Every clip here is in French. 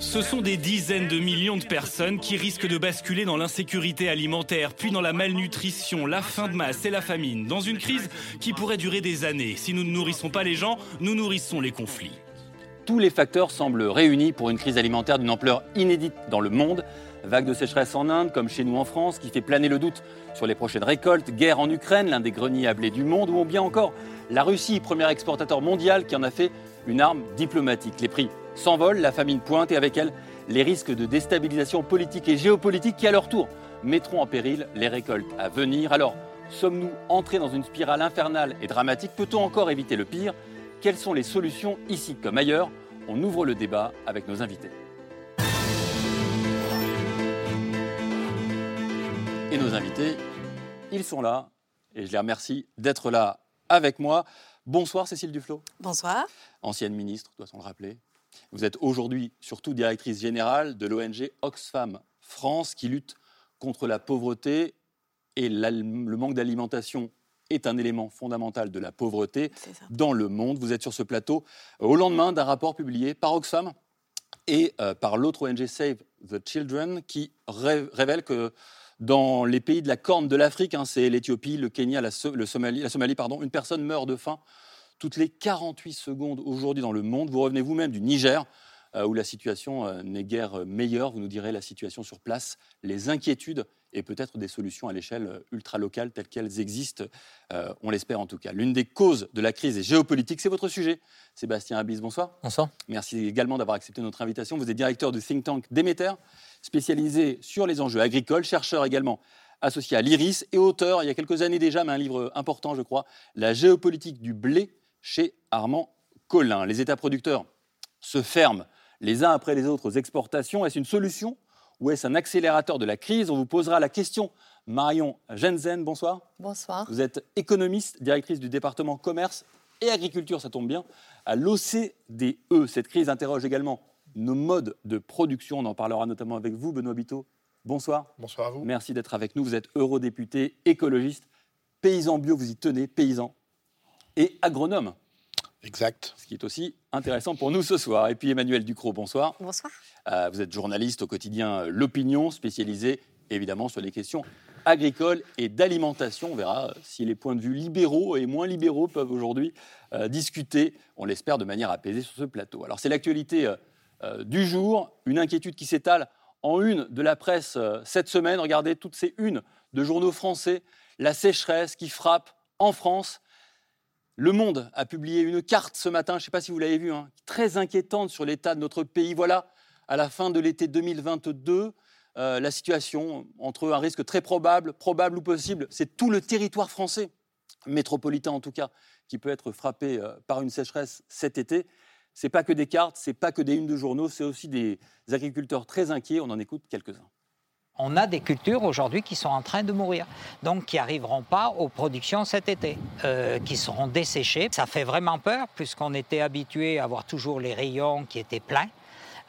Ce sont des dizaines de millions de personnes qui risquent de basculer dans l'insécurité alimentaire, puis dans la malnutrition, la faim de masse et la famine, dans une crise qui pourrait durer des années. Si nous ne nourrissons pas les gens, nous nourrissons les conflits. Tous les facteurs semblent réunis pour une crise alimentaire d'une ampleur inédite dans le monde. Vague de sécheresse en Inde, comme chez nous en France, qui fait planer le doute sur les prochaines récoltes, guerre en Ukraine, l'un des greniers à blé du monde, ou bien encore la Russie, premier exportateur mondial, qui en a fait une arme diplomatique. Les prix s'envolent, la famine pointe et avec elle les risques de déstabilisation politique et géopolitique qui, à leur tour, mettront en péril les récoltes à venir. Alors, sommes-nous entrés dans une spirale infernale et dramatique? Peut-on encore éviter le pire? Quelles sont les solutions ici comme ailleurs? On ouvre le débat avec nos invités. Et nos invités, ils sont là et je les remercie d'être là avec moi. Bonsoir Cécile Duflot. Bonsoir. Ancienne ministre, doit-on le rappeler? Vous êtes aujourd'hui surtout directrice générale de l'ONG Oxfam France qui lutte contre la pauvreté et le manque d'alimentation est un élément fondamental de la pauvreté dans le monde. Vous êtes sur ce plateau au lendemain d'un rapport publié par Oxfam et euh, par l'autre ONG Save the Children qui révèle que dans les pays de la corne de l'Afrique, hein, c'est l'Éthiopie, le Kenya, la, Somalie, la Somalie pardon, une personne meurt de faim toutes les 48 secondes aujourd'hui dans le monde. Vous revenez vous-même du Niger, euh, où la situation euh, n'est guère meilleure. Vous nous direz la situation sur place, les inquiétudes et peut-être des solutions à l'échelle euh, ultra-locale telles qu'elles existent, on l'espère en tout cas. L'une des causes de la crise est géopolitique, c'est votre sujet. Sébastien Abis, bonsoir. Bonsoir. Merci également d'avoir accepté notre invitation. Vous êtes directeur du think tank Demeter, spécialisé sur les enjeux agricoles, chercheur également associé à l'IRIS et auteur, il y a quelques années déjà, mais un livre important, je crois, La géopolitique du blé chez Armand Collin. Les États producteurs se ferment les uns après les autres aux exportations. Est-ce une solution ou est-ce un accélérateur de la crise? On vous posera la question. Marion Jensen, bonsoir. Bonsoir. Vous êtes économiste, directrice du département commerce et agriculture, ça tombe bien, à l'OCDE. Cette crise interroge également nos modes de production. On en parlera notamment avec vous, Benoît Biteau. Bonsoir. Bonsoir à vous. Merci d'être avec nous. Vous êtes eurodéputé, écologiste, paysan bio, vous y tenez, paysan et agronome. Exact. Ce qui est aussi intéressant pour nous ce soir. Et puis Emmanuel Ducrot, bonsoir. Bonsoir. Euh, vous êtes journaliste au quotidien L'Opinion, spécialisé évidemment sur les questions agricoles et d'alimentation. On verra euh, si les points de vue libéraux et moins libéraux peuvent aujourd'hui euh, discuter, on l'espère, de manière apaisée sur ce plateau. Alors c'est l'actualité du jour, une inquiétude qui s'étale en une de la presse cette semaine. Regardez toutes ces unes de journaux français, la sécheresse qui frappe en France le Monde a publié une carte ce matin, je ne sais pas si vous l'avez vu, hein, très inquiétante sur l'état de notre pays. Voilà, à la fin de l'été 2022, euh, la situation entre un risque très probable, probable ou possible, c'est tout le territoire français, métropolitain en tout cas, qui peut être frappé euh, par une sécheresse cet été. Ce n'est pas que des cartes, ce n'est pas que des unes de journaux, c'est aussi des agriculteurs très inquiets. On en écoute quelques-uns on a des cultures aujourd'hui qui sont en train de mourir, donc qui n'arriveront pas aux productions cet été, euh, qui seront desséchées. Ça fait vraiment peur, puisqu'on était habitué à avoir toujours les rayons qui étaient pleins,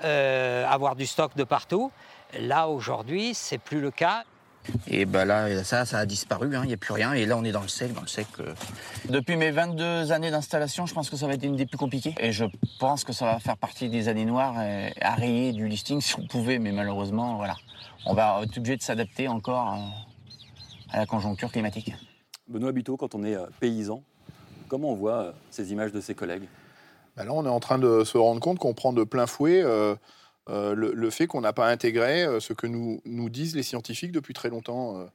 euh, avoir du stock de partout. Là, aujourd'hui, c'est plus le cas. Et ben là, ça, ça a disparu, hein. il n'y a plus rien. Et là, on est dans le sec, dans le sec. Euh. Depuis mes 22 années d'installation, je pense que ça va être une des plus compliquées. Et je pense que ça va faire partie des années noires à rayer du listing si on pouvait, mais malheureusement, voilà on va être obligé de s'adapter encore à la conjoncture climatique. Benoît Biteau, quand on est euh, paysan, comment on voit euh, ces images de ses collègues? Ben Là, on est en train de se rendre compte qu'on prend de plein fouet euh, le, fait qu'on n'a pas intégré ce que nous, nous disent les scientifiques depuis très longtemps.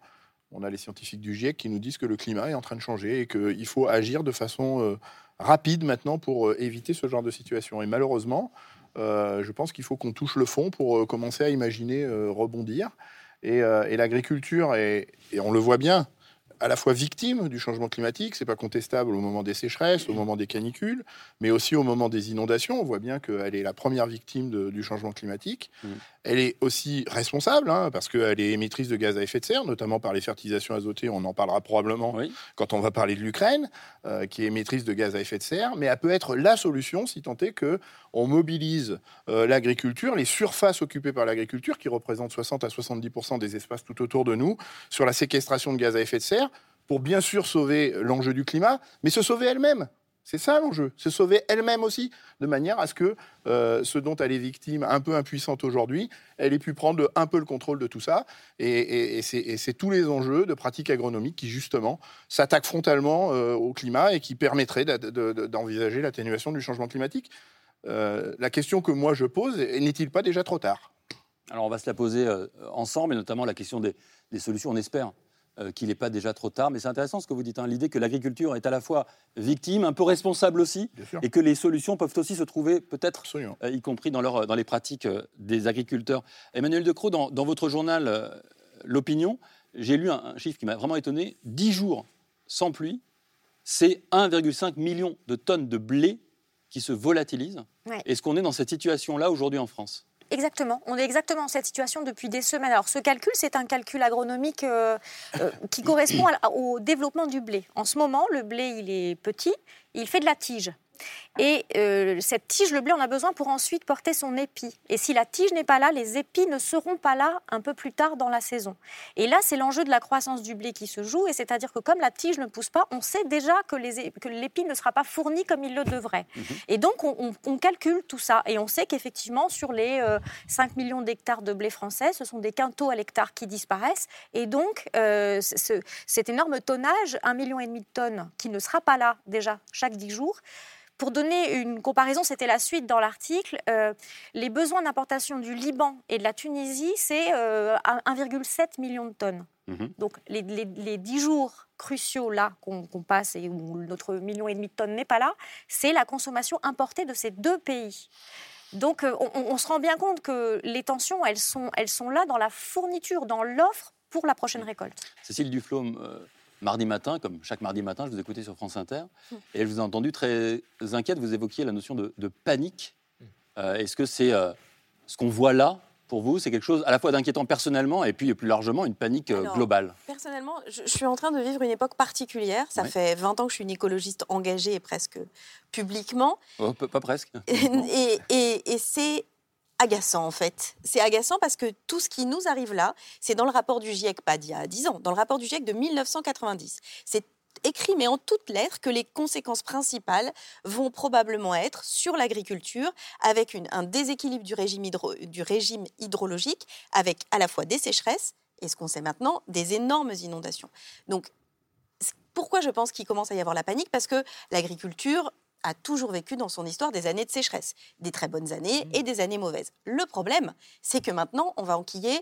on a les scientifiques du GIEC qui nous disent que le climat est en train de changer et qu'il faut agir de façon rapide maintenant pour éviter ce genre de situation. Et malheureusement, euh, je pense qu'il faut qu'on touche le fond pour euh, commencer à imaginer euh, rebondir. Et, l'agriculture, et on le voit bien, à la fois victime du changement climatique, c'est pas contestable au moment des sécheresses, au moment des canicules, mais aussi au moment des inondations. On voit bien qu'elle est la première victime du changement climatique. Mmh. Elle est aussi responsable, hein, parce qu'elle est émettrice de gaz à effet de serre, notamment par les fertilisations azotées. On en parlera probablement Oui. quand on va parler de l'Ukraine, euh, qui est émettrice de gaz à effet de serre. Mais elle peut être la solution si tant est que on mobilise euh, l'agriculture, les surfaces occupées par l'agriculture, qui représentent 60 à 70% des espaces tout autour de nous, sur la séquestration de gaz à effet de serre, pour bien sûr sauver l'enjeu du climat, mais se sauver elle-même. C'est ça l'enjeu, se sauver elle-même aussi, de manière à ce que euh, ce dont elle est victime, un peu impuissante aujourd'hui, elle ait pu prendre un peu le contrôle de tout ça. Et, c'est- tous les enjeux de pratiques agronomiques qui, justement, s'attaquent frontalement euh, au climat et qui permettraient d'envisager l'atténuation du changement climatique. Euh, la question que moi je pose, est- n'est-il pas déjà trop tard? Alors on va se la poser ensemble, et notamment la question des solutions. On espère euh, qu'il n'est pas déjà trop tard, mais c'est intéressant ce que vous dites, hein, l'idée que l'agriculture est à la fois victime, un peu responsable aussi, et que les solutions peuvent aussi se trouver peut-être euh, y compris dans, leur, dans les pratiques euh, des agriculteurs. Emmanuel Decroix, dans, dans votre journal euh, L'Opinion, j'ai lu un, un chiffre qui m'a vraiment étonné. 10 jours sans pluie, c'est 1,5 million de tonnes de blé qui se volatilisent. Ouais. Est-ce qu'on est dans cette situation-là aujourd'hui en France? Exactement. On est exactement dans cette situation depuis des semaines. Alors, ce calcul, c'est un calcul agronomique euh, euh, qui correspond au développement du blé. En ce moment, le blé, il est petit, il fait de la tige. Et euh, cette tige, le blé, on a besoin pour ensuite porter son épi. Et si la tige n'est pas là, les épis ne seront pas là un peu plus tard dans la saison. Et là, c'est l'enjeu de la croissance du blé qui se joue. Et c'est-à-dire que comme la tige ne pousse pas, on sait déjà que l'épi ne sera pas fourni comme il le devrait. Et donc, on, on- on calcule tout ça. Et on sait qu'effectivement, sur les euh, 5 millions d'hectares de blé français, ce sont des quintaux à l'hectare qui disparaissent. Et donc, euh, ce- ce- cet énorme tonnage, 1,5 million de tonnes, qui ne sera pas là déjà chaque 10 jours, pour donner une comparaison, c'était la suite dans l'article. euh, les besoins d'importation du Liban et de la Tunisie, c'est euh, un- 1,7 million de tonnes. Mhm. Donc les, les, les 10 jours cruciaux là qu'on passe et où notre million et demi de tonnes n'est pas là, c'est la consommation importée de ces deux pays. Donc euh, on, on se rend bien compte que les tensions, elles sont, elles sont là dans la fourniture, dans l'offre pour la prochaine récolte. Cécile Duflaume, euh, mardi matin, comme chaque mardi matin, je vous écoutais sur France Inter, et je vous ai entendu très inquiète, vous évoquiez la notion de, de panique. Euh, Est-ce que c'est euh, ce qu'on voit là, pour vous, c'est quelque chose à la fois d'inquiétant personnellement et puis plus largement une panique euh, Alors, globale? Personnellement, je, je suis en train de vivre une époque particulière. Ça fait 20 ans que je suis une écologiste engagée et presque publiquement. Oh, pas, pas presque. et et- et c'est agaçant en fait. C'est agaçant parce que tout ce qui nous arrive là, c'est dans le rapport du GIEC, pas d'il y a 10 ans, dans le rapport du GIEC de 1990. C'est écrit, mais en toutes lettres, que les conséquences principales vont probablement être sur l'agriculture, avec un déséquilibre du régime, hydrologique, avec à la fois des sécheresses et ce qu'on sait maintenant, des énormes inondations. Donc, pourquoi je pense qu'il commence à y avoir la panique? Parce que l'agriculture a toujours vécu dans son histoire des années de sécheresse, des très bonnes années et des années mauvaises. Le problème, c'est que maintenant, on va enquiller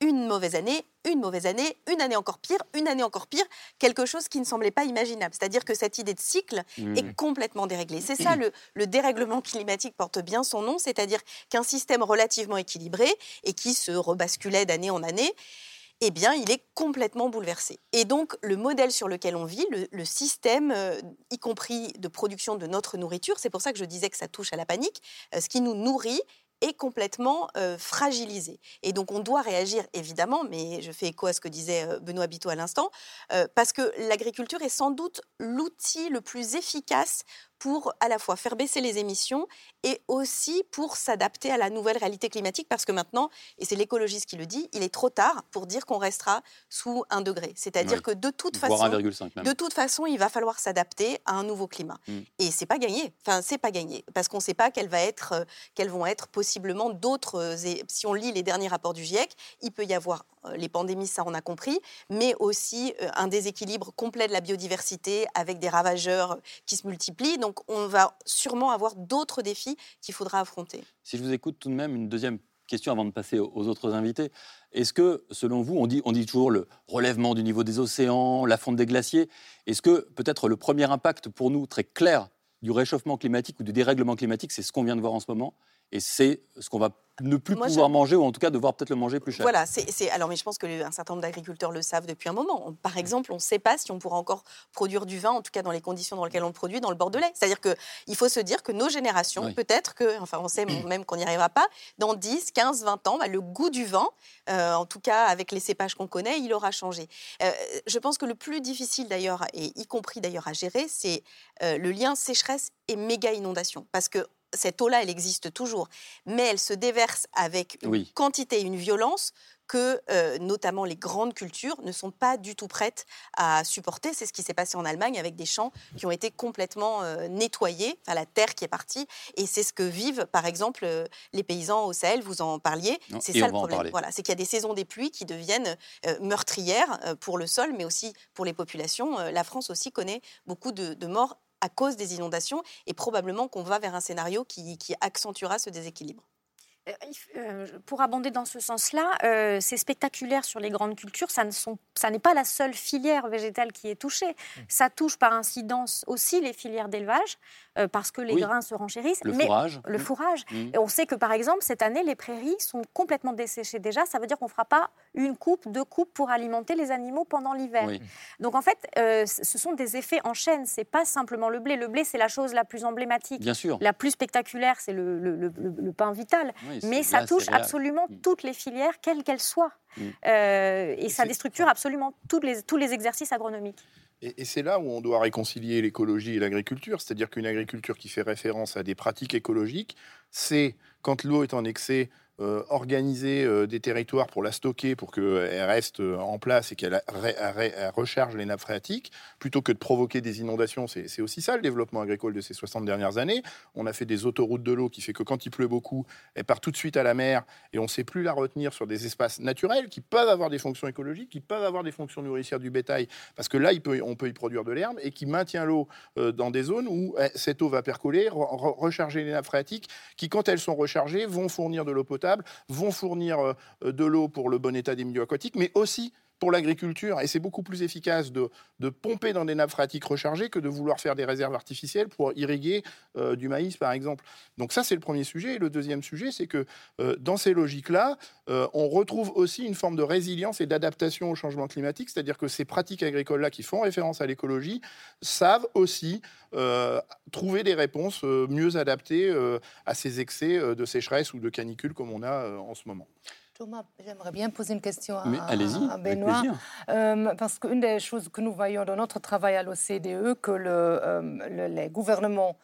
une mauvaise année, une mauvaise année, une année encore pire, une année encore pire, quelque chose qui ne semblait pas imaginable. C'est-à-dire que cette idée de cycle Mmh. est complètement déréglée. C'est ça le, le dérèglement climatique porte bien son nom, c'est-à-dire qu'un système relativement équilibré et qui se rebasculait d'année en année, eh bien, il est complètement bouleversé. Et donc, le modèle sur lequel on vit, le, système, euh, y compris de production de notre nourriture, c'est pour ça que je disais que ça touche à la panique, euh, ce qui nous nourrit est complètement euh, fragilisé. Et donc, on doit réagir, évidemment, mais je fais écho à ce que disait Benoît Biteau à l'instant, parce que l'agriculture est sans doute l'outil le plus efficace pour à la fois faire baisser les émissions et aussi pour s'adapter à la nouvelle réalité climatique, parce que maintenant, et c'est l'écologiste qui le dit, il est trop tard pour dire qu'on restera sous un degré. C'est-à-dire Oui. que de toute façon, 1,5 même. de toute façon, il va falloir s'adapter à un nouveau climat. Mm. Et c'est pas gagné. Enfin, c'est pas gagné parce qu'on ne sait pas quelles, va être, euh, quelles vont être possiblement d'autres. euh, Si on lit les derniers rapports du GIEC, il peut y avoir les pandémies, ça on a compris, mais aussi euh, un déséquilibre complet de la biodiversité avec des ravageurs euh, qui se multiplient. Donc, on va sûrement avoir d'autres défis qu'il faudra affronter. Si je vous écoute tout de même, une deuxième question avant de passer aux autres invités. Est-ce que, selon vous, on dit toujours le relèvement du niveau des océans, la fonte des glaciers, est-ce que peut-être le premier impact pour nous très clair du réchauffement climatique ou du dérèglement climatique, c'est ce qu'on vient de voir en ce moment Et c'est ce qu'on va ne plus Moi, pouvoir je- manger, ou en tout cas devoir peut-être le manger plus cher. Voilà, c'est alors mais je pense que le- un certain nombre d'agriculteurs le savent depuis un moment. On- Par exemple, on ne sait pas si on pourra encore produire du vin, en tout cas dans les conditions dans lesquelles on le produit, dans le Bordelais. C'est-à-dire que il faut se dire que nos générations, Oui. peut-être que, enfin, on sait même qu'on n'y arrivera pas. Dans 10, 15, 20 ans, bah, le goût du vin, euh, en tout cas avec les cépages qu'on connaît, il aura changé. Euh, je pense que le plus difficile d'ailleurs, et y compris d'ailleurs à gérer, c'est euh, le lien sécheresse et méga inondation, parce que cette eau-là, elle existe toujours, mais elle se déverse avec une Oui. quantité, une violence que euh, notamment les grandes cultures ne sont pas du tout prêtes à supporter. C'est ce qui s'est passé en Allemagne avec des champs qui ont été complètement euh, nettoyés, enfin, la terre qui est partie. Et c'est ce que vivent, par exemple, euh, les paysans au Sahel, vous en parliez. C'est ça le problème. Voilà, c'est qu'il y a des saisons des pluies qui deviennent meurtrières pour le sol, mais aussi pour les populations. La France aussi connaît beaucoup de, de morts à cause des inondations et probablement qu'on va vers un scénario qui, qui accentuera ce déséquilibre. Euh, euh, pour abonder dans ce sens-là, euh, c'est spectaculaire sur les grandes cultures. Ça ne sont, ça n'est pas la seule filière végétale qui est touchée. Mmh. Ça touche par incidence aussi les filières d'élevage euh, parce que les Oui. grains se renchérissent. Le mais fourrage. le fourrage. Mm. Et on sait que par exemple cette année, les prairies sont complètement desséchées déjà. Ça veut dire qu'on ne fera pas une coupe, deux coupes pour alimenter les animaux pendant l'hiver. Oui. Donc en fait, euh, ce sont des effets en chaîne. C'est pas simplement le blé. Le blé, c'est la chose la plus emblématique. Bien sûr. La plus spectaculaire, c'est le, le- le- le- le pain vital. Oui, Mais ça touche absolument Mm. toutes les filières, quelles qu'elles soient. Euh, et ça déstructure absolument les, tous les exercices agronomiques. Et, c'est là où on doit réconcilier l'écologie et l'agriculture. C'est-à-dire qu'une agriculture qui fait référence à des pratiques écologiques, c'est quand l'eau est en excès, euh, organiser euh, des territoires pour la stocker, pour qu'elle reste euh, en place et qu'elle recharge les nappes phréatiques, plutôt que de provoquer des inondations. C'est aussi ça le développement agricole de ces 60 dernières années. On a fait des autoroutes de l'eau qui fait que quand il pleut beaucoup, elle part tout de suite à la mer et on ne sait plus la retenir sur des espaces naturels qui peuvent avoir des fonctions écologiques, qui peuvent avoir des fonctions nourricières du bétail, parce que là, on peut y produire de l'herbe et qui maintient l'eau dans des zones où eh, cette eau va percoler, re- re- recharger les nappes phréatiques, qui, quand elles sont rechargées, vont fournir de l'eau potable, vont fournir euh, de l'eau pour le bon état des milieux aquatiques, mais aussi pour l'agriculture. Et c'est beaucoup plus efficace de, de pomper dans des nappes phréatiques rechargées que de vouloir faire des réserves artificielles pour irriguer euh, du maïs, par exemple. Donc ça, c'est le premier sujet. Et le deuxième sujet, c'est que euh, dans ces logiques-là, euh, on retrouve aussi une forme de résilience et d'adaptation au changement climatique, c'est-à-dire que ces pratiques agricoles-là qui font référence à l'écologie savent aussi trouver des réponses mieux adaptées à ces excès de sécheresse ou de canicule comme on a en ce moment. Thomas, j'aimerais bien poser une question à, à Benoît. Euh, parce qu'une des choses que nous voyons dans notre travail à l'OCDE, que le, euh, le- les gouvernements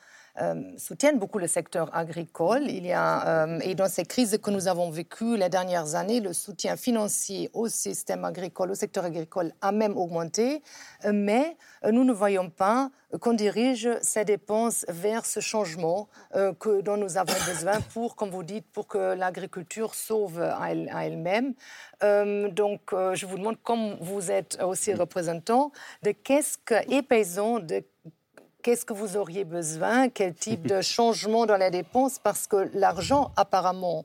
soutiennent beaucoup le secteur agricole. Il y a, euh, et dans ces crises que nous avons vécues les dernières années, le soutien financier au système agricole, au secteur agricole, a même augmenté. Euh, mais euh, nous ne voyons pas qu'on dirige ces dépenses vers ce changement euh, que, dont nous avons besoin pour, comme vous dites, pour que l'agriculture sauve à elle- à elle-même. Euh, donc, euh, je vous demande, comme vous êtes aussi représentant, de qu'est-ce que, et paysan, de qu'est-ce que vous auriez besoin, quel type de changement dans les dépenses, parce que l'argent, apparemment,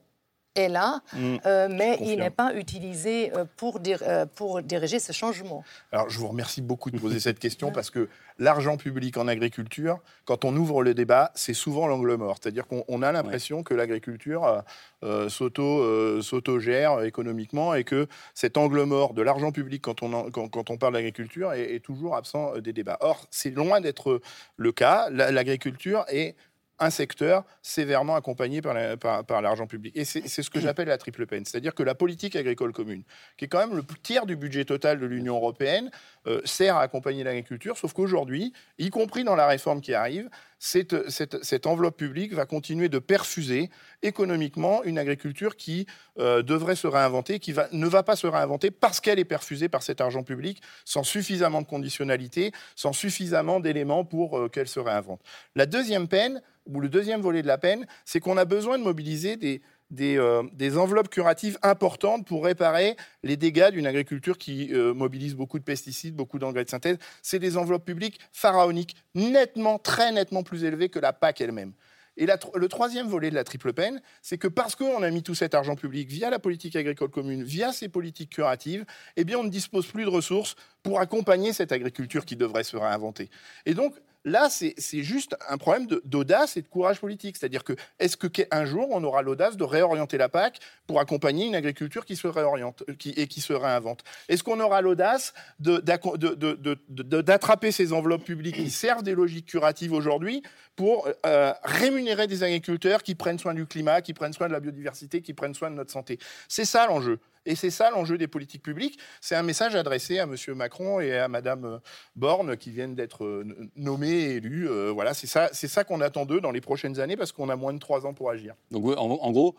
est là, Mm. euh, mais il n'est pas utilisé euh, pour, dir- euh, pour diriger ce changement. Alors, je vous remercie beaucoup de poser cette question parce que l'argent public en agriculture, quand on ouvre le débat, c'est souvent l'angle mort. C'est-à-dire qu'on on a l'impression que l'agriculture euh, s'auto, s'autogère économiquement et que cet angle mort de l'argent public quand on, en- quand, quand on parle d'agriculture est, est toujours absent des débats. Or, c'est loin d'être le cas. La- L'agriculture est un secteur sévèrement accompagné par la- par par l'argent public. Et c'est c'est ce que j'appelle la triple peine. C'est-à-dire que la politique agricole commune, qui est quand même le tiers du budget total de l'Union européenne, euh, sert à accompagner l'agriculture, sauf qu'aujourd'hui, y compris dans la réforme qui arrive, cette, enveloppe publique va continuer de perfuser économiquement une agriculture qui euh, devrait se réinventer, qui ne va pas se réinventer parce qu'elle est perfusée par cet argent public, sans suffisamment de conditionnalité, sans suffisamment d'éléments pour euh, qu'elle se réinvente. La deuxième peine, ou le deuxième volet de la peine, c'est qu'on a besoin de mobiliser des, des, euh, des enveloppes curatives importantes pour réparer les dégâts d'une agriculture qui euh, mobilise beaucoup de pesticides, beaucoup d'engrais de synthèse. C'est des enveloppes publiques pharaoniques, nettement, très nettement plus élevées que la PAC elle-même. Et le troisième volet de la triple peine, c'est que parce qu'on a mis tout cet argent public via la politique agricole commune, via ces politiques curatives, eh bien, on ne dispose plus de ressources pour accompagner cette agriculture qui devrait se réinventer. Et donc, Là, c'est juste un problème d'audace et de courage politique. C'est-à-dire que est-ce qu'un jour, on aura l'audace de réorienter la PAC pour accompagner une agriculture qui se réoriente qui, et qui se réinvente? Est-ce qu'on aura l'audace d'attraper ces enveloppes publiques qui servent des logiques curatives aujourd'hui pour euh, rémunérer des agriculteurs qui prennent soin du climat, qui prennent soin de la biodiversité, qui prennent soin de notre santé? C'est ça l'enjeu. Et c'est ça l'enjeu des politiques publiques. C'est un message adressé à M. Macron et à Mme euh, Borne qui viennent d'être euh, nommés et élus. Euh, voilà, c'est ça, c'est ça qu'on attend d'eux dans les prochaines années parce qu'on a moins de trois ans pour agir. Donc en, gros,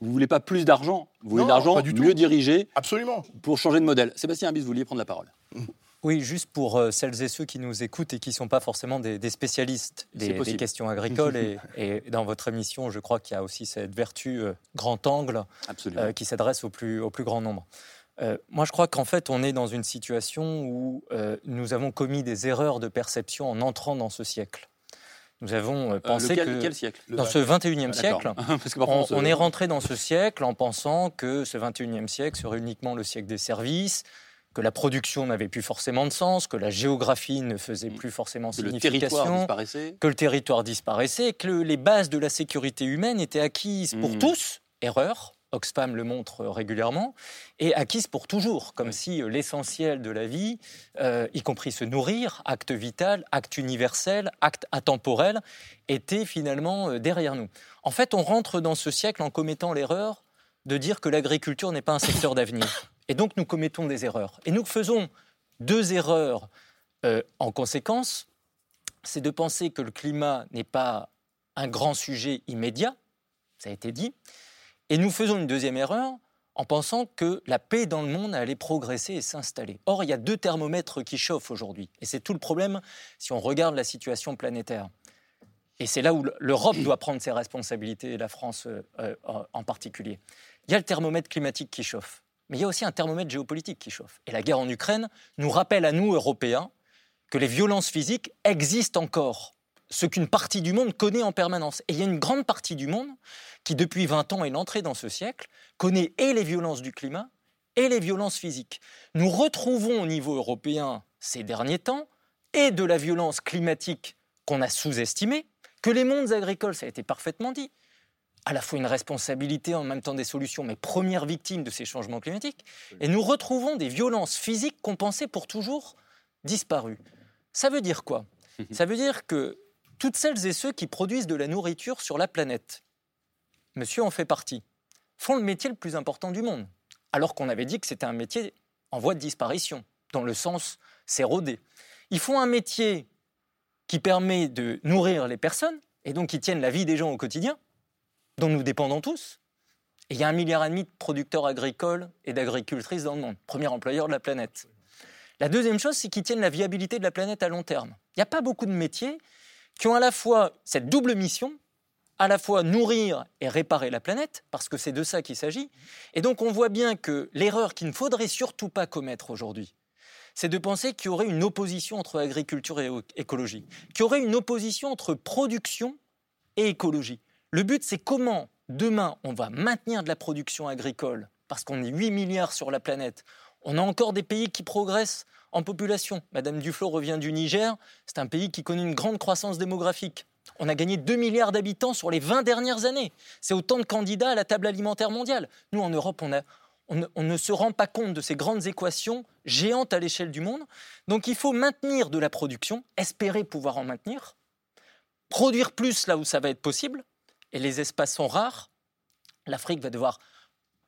vous ne voulez pas plus d'argent, vous voulez de l'argent mieux dirigé Absolument. pour changer de modèle. Sébastien Abis, vous vouliez prendre la parole. Oui, juste pour euh, celles et ceux qui nous écoutent et qui ne sont pas forcément des, spécialistes des, questions agricoles. et, dans votre émission, je crois qu'il y a aussi cette vertu euh, grand angle euh, qui s'adresse au plus, au plus grand nombre. moi, je crois qu'en fait, on est dans une situation où nous avons commis des erreurs de perception en entrant dans ce siècle. Nous avons pensé que quel siècle? dans ce 21e siècle, on, on, est rentré dans ce siècle en pensant que ce 21e siècle serait uniquement le siècle des services, que la production n'avait plus forcément de sens, que la géographie ne faisait plus forcément signification, que le territoire disparaissait, que les bases de la sécurité humaine étaient acquises pour mm. tous, erreur, Oxfam le montre régulièrement, et acquises pour toujours, comme si euh, l'essentiel de la vie, euh, y compris se nourrir, acte vital, acte universel, acte atemporel, était finalement euh, derrière nous. En fait, on rentre dans ce siècle en commettant l'erreur de dire que l'agriculture n'est pas un secteur d'avenir. Et donc nous commettons des erreurs. Et nous faisons deux erreurs euh, en conséquence. C'est de penser que le climat n'est pas un grand sujet immédiat, ça a été dit. Et nous faisons une deuxième erreur en pensant que la paix dans le monde allait progresser et s'installer. Or, il y a deux thermomètres qui chauffent aujourd'hui. Et c'est tout le problème si on regarde la situation planétaire. Et c'est là où l'Europe doit prendre ses responsabilités, et la France euh, euh, en particulier. Il y a le thermomètre climatique qui chauffe mais il y a aussi un thermomètre géopolitique qui chauffe. Et la guerre en Ukraine nous rappelle à nous, Européens, que les violences physiques existent encore, ce qu'une partie du monde connaît en permanence. Et il y a une grande partie du monde qui, depuis 20 ans et l'entrée dans ce siècle, connaît et les violences du climat et les violences physiques. Nous retrouvons au niveau européen ces derniers temps et de la violence climatique qu'on a sous-estimée, que les mondes agricoles, ça a été parfaitement dit, à la fois une responsabilité, en même temps des solutions, mais première victime de ces changements climatiques. Et nous retrouvons des violences physiques qu'on pensait pour toujours disparues. Ça veut dire quoi? Ça veut dire que toutes celles et ceux qui produisent de la nourriture sur la planète, monsieur en fait partie, font le métier le plus important du monde, alors qu'on avait dit que c'était un métier en voie de disparition, dans le sens s'éroder. Ils font un métier qui permet de nourrir les personnes, et donc qui tiennent la vie des gens au quotidien, dont nous dépendons tous. Et il y a un milliard et demi de producteurs agricoles et d'agricultrices dans le monde, premier employeur de la planète. La deuxième chose, c'est qu'ils tiennent la viabilité de la planète à long terme. Il n'y a pas beaucoup de métiers qui ont à la fois cette double mission, à la fois nourrir et réparer la planète, parce que c'est de ça qu'il s'agit. Et donc on voit bien que l'erreur qu'il ne faudrait surtout pas commettre aujourd'hui, c'est de penser qu'il y aurait une opposition entre agriculture et écologie, qu'il y aurait une opposition entre production et écologie. Le but, c'est comment demain on va maintenir de la production agricole, parce qu'on est 8 milliards sur la planète. On a encore des pays qui progressent en population. Madame Duflo revient du Niger, c'est un pays qui connaît une grande croissance démographique. On a gagné 2 milliards d'habitants sur les 20 dernières années. C'est autant de candidats à la table alimentaire mondiale. Nous, en Europe, on, on ne se rend pas compte de ces grandes équations géantes à l'échelle du monde. Donc il faut maintenir de la production, espérer pouvoir en maintenir, produire plus là où ça va être possible, et les espaces sont rares, l'Afrique va devoir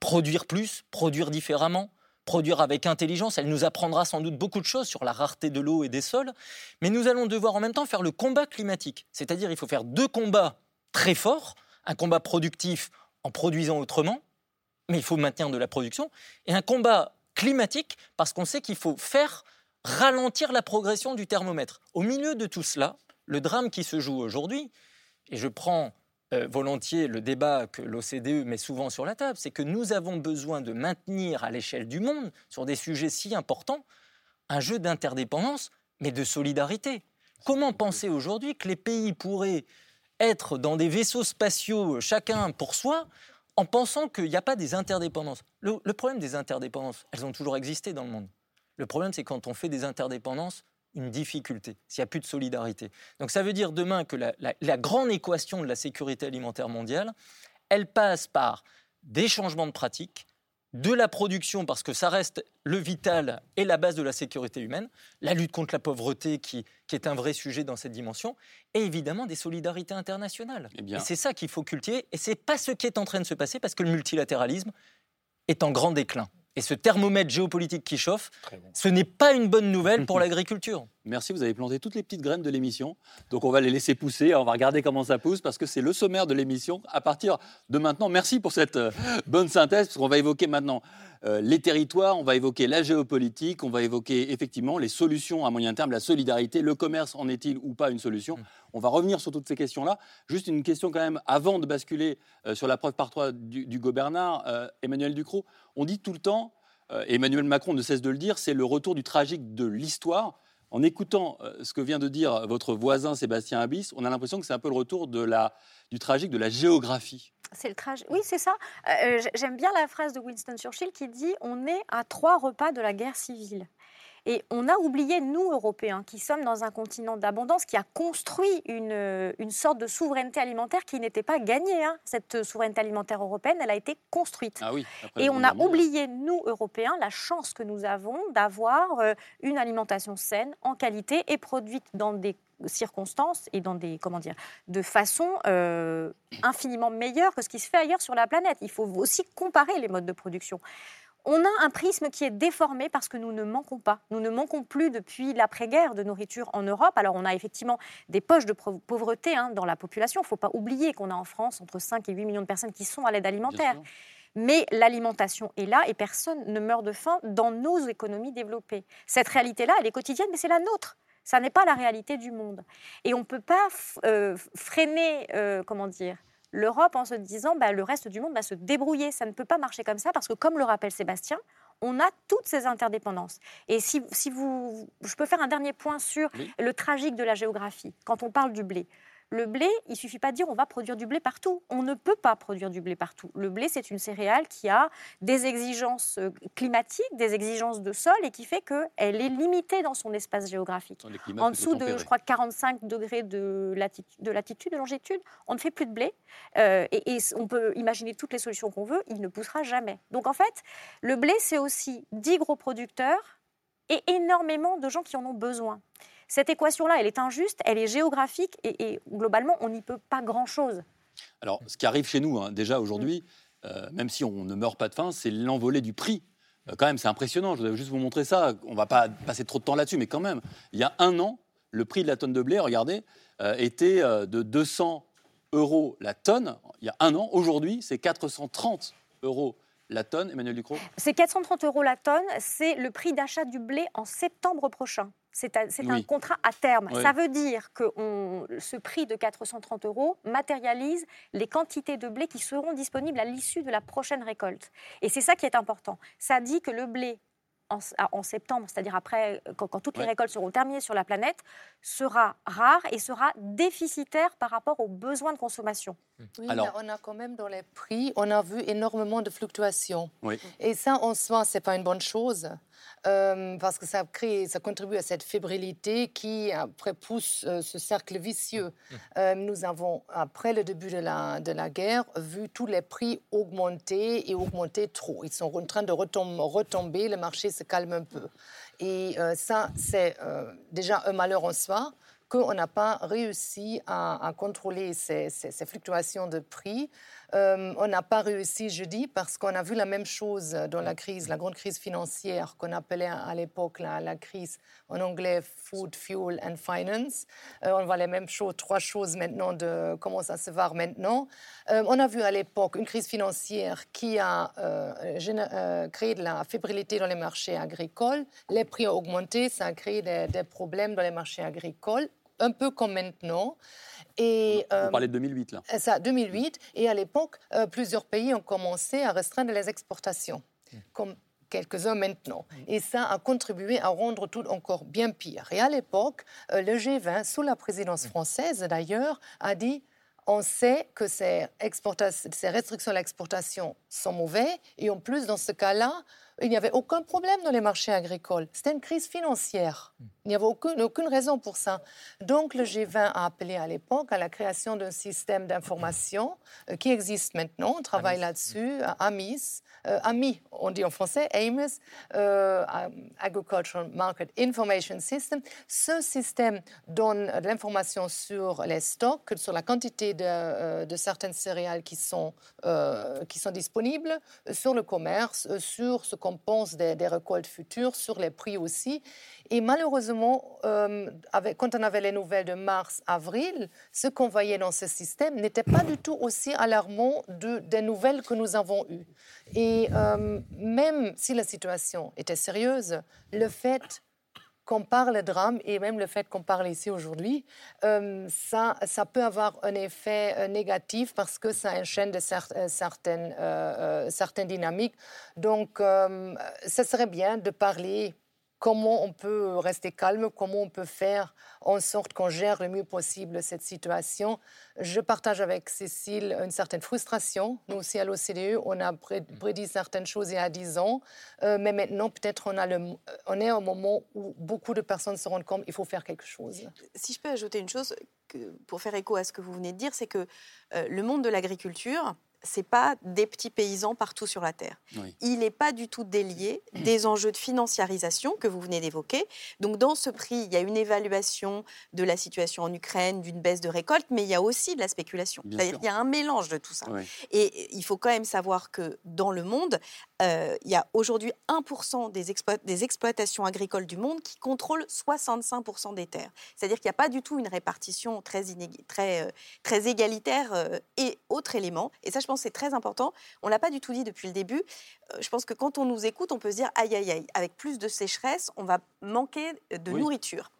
produire plus, produire différemment, produire avec intelligence. Elle nous apprendra sans doute beaucoup de choses sur la rareté de l'eau et des sols, mais nous allons devoir en même temps faire le combat climatique. C'est-à-dire il faut faire deux combats très forts, un combat productif en produisant autrement, mais il faut maintenir de la production, et un combat climatique parce qu'on sait qu'il faut faire ralentir la progression du thermomètre. Au milieu de tout cela, le drame qui se joue aujourd'hui, et je prends euh, volontiers le débat que l'OCDE met souvent sur la table, c'est que nous avons besoin de maintenir à l'échelle du monde, sur des sujets si importants, un jeu d'interdépendance, mais de solidarité. Comment penser aujourd'hui que les pays pourraient être dans des vaisseaux spatiaux, chacun pour soi, en pensant qu'il n'y a pas des interdépendances? Le, problème des interdépendances, elles ont toujours existé dans le monde. Le problème, c'est quand on fait des interdépendances une difficulté, s'il n'y a plus de solidarité. Donc ça veut dire demain que la, grande équation de la sécurité alimentaire mondiale, elle passe par des changements de pratiques, de la production, parce que ça reste le vital et la base de la sécurité humaine, la lutte contre la pauvreté qui, est un vrai sujet dans cette dimension, et évidemment des solidarités internationales. Eh et c'est ça qu'il faut cultiver, et c'est pas ce qui est en train de se passer, parce que le multilatéralisme est en grand déclin. Et ce thermomètre géopolitique qui chauffe, ce n'est pas une bonne nouvelle pour l'agriculture. Merci, vous avez planté toutes les petites graines de l'émission. Donc on va les laisser pousser, on va regarder comment ça pousse parce que c'est le sommaire de l'émission à partir de maintenant. Merci pour cette euh, bonne synthèse parce qu'on va évoquer maintenant euh, les territoires, on va évoquer la géopolitique, on va évoquer effectivement les solutions à moyen terme, la solidarité, le commerce en est-il ou pas une solution mm. On va revenir sur toutes ces questions-là. Juste une question quand même, avant de basculer euh, sur la preuve par toi du, du Gobernard, euh, Emmanuel Ducrot, on dit tout le temps, Emmanuel Macron ne cesse de le dire, c'est le retour du tragique de l'histoire. En écoutant ce que vient de dire votre voisin Sébastien Abyss, on a l'impression que c'est un peu le retour de la, du tragique de la géographie. C'est le tragique. Oui, c'est ça. Euh, euh, j'aime bien la phrase de Winston Churchill qui dit On est à trois repas de la guerre civile. Et on a oublié, nous, Européens, qui sommes dans un continent d'abondance, qui a construit une, une, sorte de souveraineté alimentaire qui n'était pas gagnée. Hein. Cette souveraineté alimentaire européenne, elle a été construite. Ah oui, et on a oublié, nous, Européens, la chance que nous avons d'avoir euh, une alimentation saine, en qualité et produite dans des circonstances et dans des comment dire de façon euh, infiniment meilleure que ce qui se fait ailleurs sur la planète. Il faut aussi comparer les modes de production. On a un prisme qui est déformé parce que nous ne manquons pas. Nous ne manquons plus depuis l'après-guerre de nourriture en Europe. Alors on a effectivement des poches de pauvreté hein, dans la population. Il ne faut pas oublier qu'on a en France entre 5 et 8 millions de personnes qui sont à l'aide alimentaire. Mais l'alimentation est là et personne ne meurt de faim dans nos économies développées. Cette réalité-là, elle est quotidienne, mais c'est la nôtre. Ça n'est pas la réalité du monde. Et on ne peut pas euh, freiner, euh, comment dire, l'Europe en se disant bah, le reste du monde va se débrouiller. Ça ne peut pas marcher comme ça parce que, comme le rappelle Sébastien, on a toutes ces interdépendances. Et si, si vous, je peux faire un dernier point sur le tragique de la géographie. Quand on parle du blé, le blé, il suffit pas de dire on va produire du blé partout. On ne peut pas produire du blé partout. Le blé, c'est une céréale qui a des exigences euh, climatiques, des exigences de sol et qui fait qu'elle est limitée dans son espace géographique. En dessous de, je crois, 45 degrés de latitude, de, latitude, de longitude, on ne fait plus de blé. Euh, et, et, on peut imaginer toutes les solutions qu'on veut, il ne poussera jamais. Donc en fait, le blé, c'est aussi 10 gros producteurs et énormément de gens qui en ont besoin. Cette équation-là, elle est injuste, elle est géographique et, globalement, on n'y peut pas grand-chose. Alors, ce qui arrive chez nous, hein, déjà aujourd'hui, euh, même si on ne meurt pas de faim, c'est l'envolée du prix. Euh, quand même, c'est impressionnant. Je voudrais juste vous montrer ça. On ne va pas passer trop de temps là-dessus, mais quand même, il y a un an, le prix de la tonne de blé, regardez, euh, était de 200 euros la tonne. Il y a un an, aujourd'hui, c'est 430 euros la tonne, Emmanuel Ducrot C'est 430 euros la tonne, c'est le prix d'achat du blé en septembre prochain. C'est un contrat à terme. Ça veut dire que ce prix de 430 euros matérialise les quantités de blé qui seront disponibles à l'issue de la prochaine récolte. Et c'est ça qui est important. Ça dit que le blé en, septembre, c'est-à-dire après, quand, toutes les récoltes seront terminées sur la planète, sera rare et sera déficitaire par rapport aux besoins de consommation. Oui, Alors, on a quand même dans les prix, on a vu énormément de fluctuations. Et ça, en soi, c'est pas une bonne chose. Euh, parce que ça, crée, ça contribue à cette fébrilité qui, après, pousse euh, ce cercle vicieux. Mmh. Euh, nous avons, après le début de la, de la guerre, vu tous les prix augmenter et augmenter trop. Ils sont en train de retomber, le marché se calme un peu. Et ça, c'est déjà un malheur en soi qu'on n'a pas réussi à, contrôler ces, fluctuations de prix. Euh, on n'a pas réussi, je dis, parce qu'on a vu la même chose dans la crise, la grande crise financière qu'on appelait à l'époque la, crise en anglais Food, Fuel and Finance. Euh, on voit les mêmes choses, trois choses maintenant de comment ça se voir maintenant. Euh, on a vu à l'époque une crise financière qui a créé de la fébrilité dans les marchés agricoles. Les prix ont augmenté, ça a créé des problèmes dans les marchés agricoles, un peu comme maintenant. Et, Vous parlez de 2008, là. Euh, ça, 2008. Et à l'époque, euh, plusieurs pays ont commencé à restreindre les exportations, hmm. comme quelques-uns maintenant. Et ça a contribué à rendre tout encore bien pire. Et à l'époque, euh, le G20, sous la présidence hmm. française d'ailleurs, a dit on sait que ces, ces restrictions à l'exportation sont mauvaises et en plus, dans ce cas-là, il n'y avait aucun problème dans les marchés agricoles. C'était une crise financière. Il n'y avait aucune, aucune, raison pour ça. Donc le G20 a appelé à l'époque à la création d'un système d'information euh, qui existe maintenant. On travaille là-dessus, AMIS, euh, AMI, on dit en français, AMIS, euh, Agricultural Market Information System. Ce système donne de l'information sur les stocks, sur la quantité de, de certaines céréales qui sont, qui sont disponibles, sur le commerce, sur ce qu'on pense des, récoltes futures, sur les prix aussi. Et malheureusement, euh, quand on avait les nouvelles de mars, avril, ce qu'on voyait dans ce système n'était pas du tout aussi alarmant de, des nouvelles que nous avons eues. Et euh, même si la situation était sérieuse, le fait qu'on parle de drame et même le fait qu'on parle ici aujourd'hui, euh, ça, ça peut avoir un effet négatif parce que ça enchaîne de certaines, certaines dynamiques. Donc, ce serait bien de parler comment on peut rester calme, comment on peut faire en sorte qu'on gère le mieux possible cette situation. Je partage avec Cécile une certaine frustration. Nous aussi à l'OCDE, on a prédit certaines choses il y a 10 ans, euh, mais maintenant peut-être on, a le, on est au moment où beaucoup de personnes se rendent compte qu'il faut faire quelque chose. Si je peux ajouter une chose, pour faire écho à ce que vous venez de dire, c'est que euh, le monde de l'agriculture, c'est pas des petits paysans partout sur la terre. Il n'est pas du tout délié des enjeux de financiarisation que vous venez d'évoquer. Donc dans ce prix, il y a une évaluation de la situation en Ukraine, d'une baisse de récolte, mais il y a aussi de la spéculation. C'est-à-dire qu'il y a un mélange de tout ça. Et il faut quand même savoir que dans le monde, euh, il y a aujourd'hui 1% des, des, exploitations agricoles du monde qui contrôlent 65% des terres. C'est-à-dire qu'il n'y a pas du tout une répartition très, très, euh, très égalitaire. Euh, et autre élément, et ça je pense c'est très important, on ne l'a pas du tout dit depuis le début, je pense que quand on nous écoute, on peut se dire, aïe aïe aïe, avec plus de sécheresse, on va manquer de nourriture.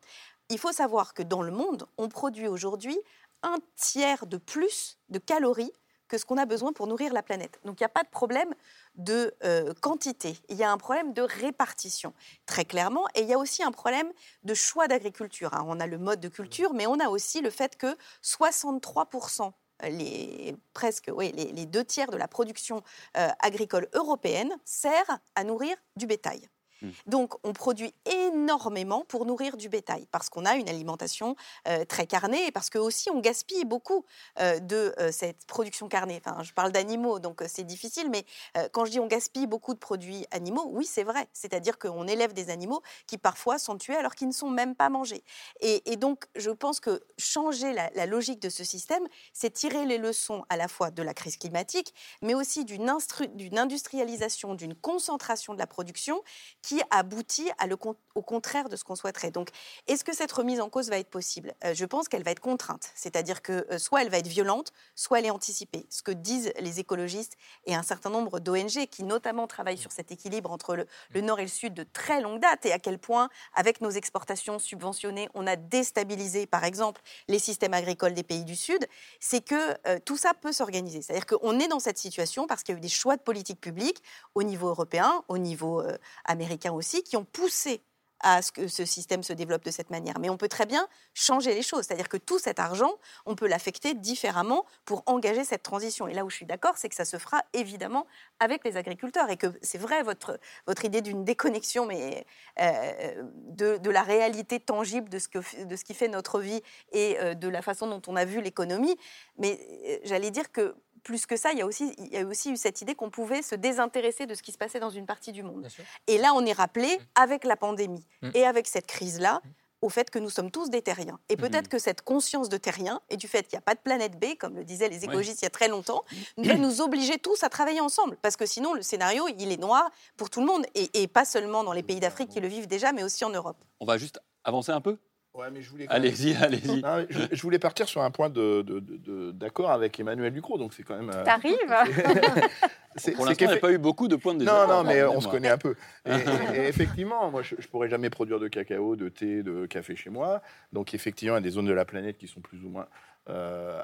Il faut savoir que dans le monde, on produit aujourd'hui un tiers de plus de calories que ce qu'on a besoin pour nourrir la planète. Donc il n'y a pas de problème de euh, quantité, il y a un problème de répartition, très clairement, et il y a aussi un problème de choix d'agriculture. Hein. On a le mode de culture, mais on a aussi le fait que 63% les, deux tiers de la production euh, agricole européenne sert à nourrir du bétail. Mmh. Donc, on produit énormément pour nourrir du bétail parce qu'on a une alimentation euh, très carnée et parce que aussi on gaspille beaucoup euh, de euh, cette production carnée. Enfin, je parle d'animaux, donc c'est difficile, mais quand je dis on gaspille beaucoup de produits animaux, oui, c'est vrai. C'est-à-dire qu'on élève des animaux qui parfois sont tués alors qu'ils ne sont même pas mangés. Et, donc, je pense que changer la, la logique de ce système, c'est tirer les leçons à la fois de la crise climatique, mais aussi d'une industrialisation, d'une concentration de la production qui aboutit au contraire de ce qu'on souhaiterait. Donc, est-ce que cette remise en cause va être possible? Euh, Je pense qu'elle va être contrainte, c'est-à-dire que euh, soit elle va être violente, soit elle est anticipée. Ce que disent les écologistes et un certain nombre d'ONG qui notamment travaillent sur cet équilibre entre le, le, nord et le sud de très longue date et à quel point, avec nos exportations subventionnées, on a déstabilisé, par exemple, les systèmes agricoles des pays du sud, c'est que euh, tout ça peut s'organiser. C'est-à-dire qu'on est dans cette situation parce qu'il y a eu des choix de politique publique au niveau européen, au niveau américain aussi, qui ont poussé à ce que ce système se développe de cette manière. Mais on peut très bien changer les choses. C'est-à-dire que tout cet argent, on peut l'affecter différemment pour engager cette transition. Et là où je suis d'accord, c'est que ça se fera évidemment avec les agriculteurs. Et que c'est vrai, votre, votre idée d'une déconnexion mais, euh, de, la réalité tangible de ce, que, de ce qui fait notre vie et euh, de la façon dont on a vu l'économie. Mais euh, j'allais dire que plus que ça, il y a aussi, il y a aussi eu cette idée qu'on pouvait se désintéresser de ce qui se passait dans une partie du monde. Et là, on est rappelé, mmh. avec la pandémie mmh. et avec cette crise-là, mmh. au fait que nous sommes tous des terriens. Et peut-être que cette conscience de terrien et du fait qu'il n'y a pas de planète B, comme le disaient les écologistes il y a très longtemps, va nous obliger tous à travailler ensemble. Parce que sinon, le scénario, il est noir pour tout le monde. Et, et pas seulement dans les pays d'Afrique qui le vivent déjà, mais aussi en Europe. On va juste avancer un peu? Ouais, mais je voulais. Allez-y, allez-y. Je, voulais partir sur un point d'accord de, de, avec Emmanuel Ducrot, donc c'est quand même. Euh, T'arrives Pour l'instant, il n'y a pas eu beaucoup de points de désaccord. Non, non, mais on se connaît un peu. Et, effectivement, moi, je ne pourrais jamais produire de cacao, de thé, de café chez moi. Donc, effectivement, il y a des zones de la planète qui sont plus ou moins euh,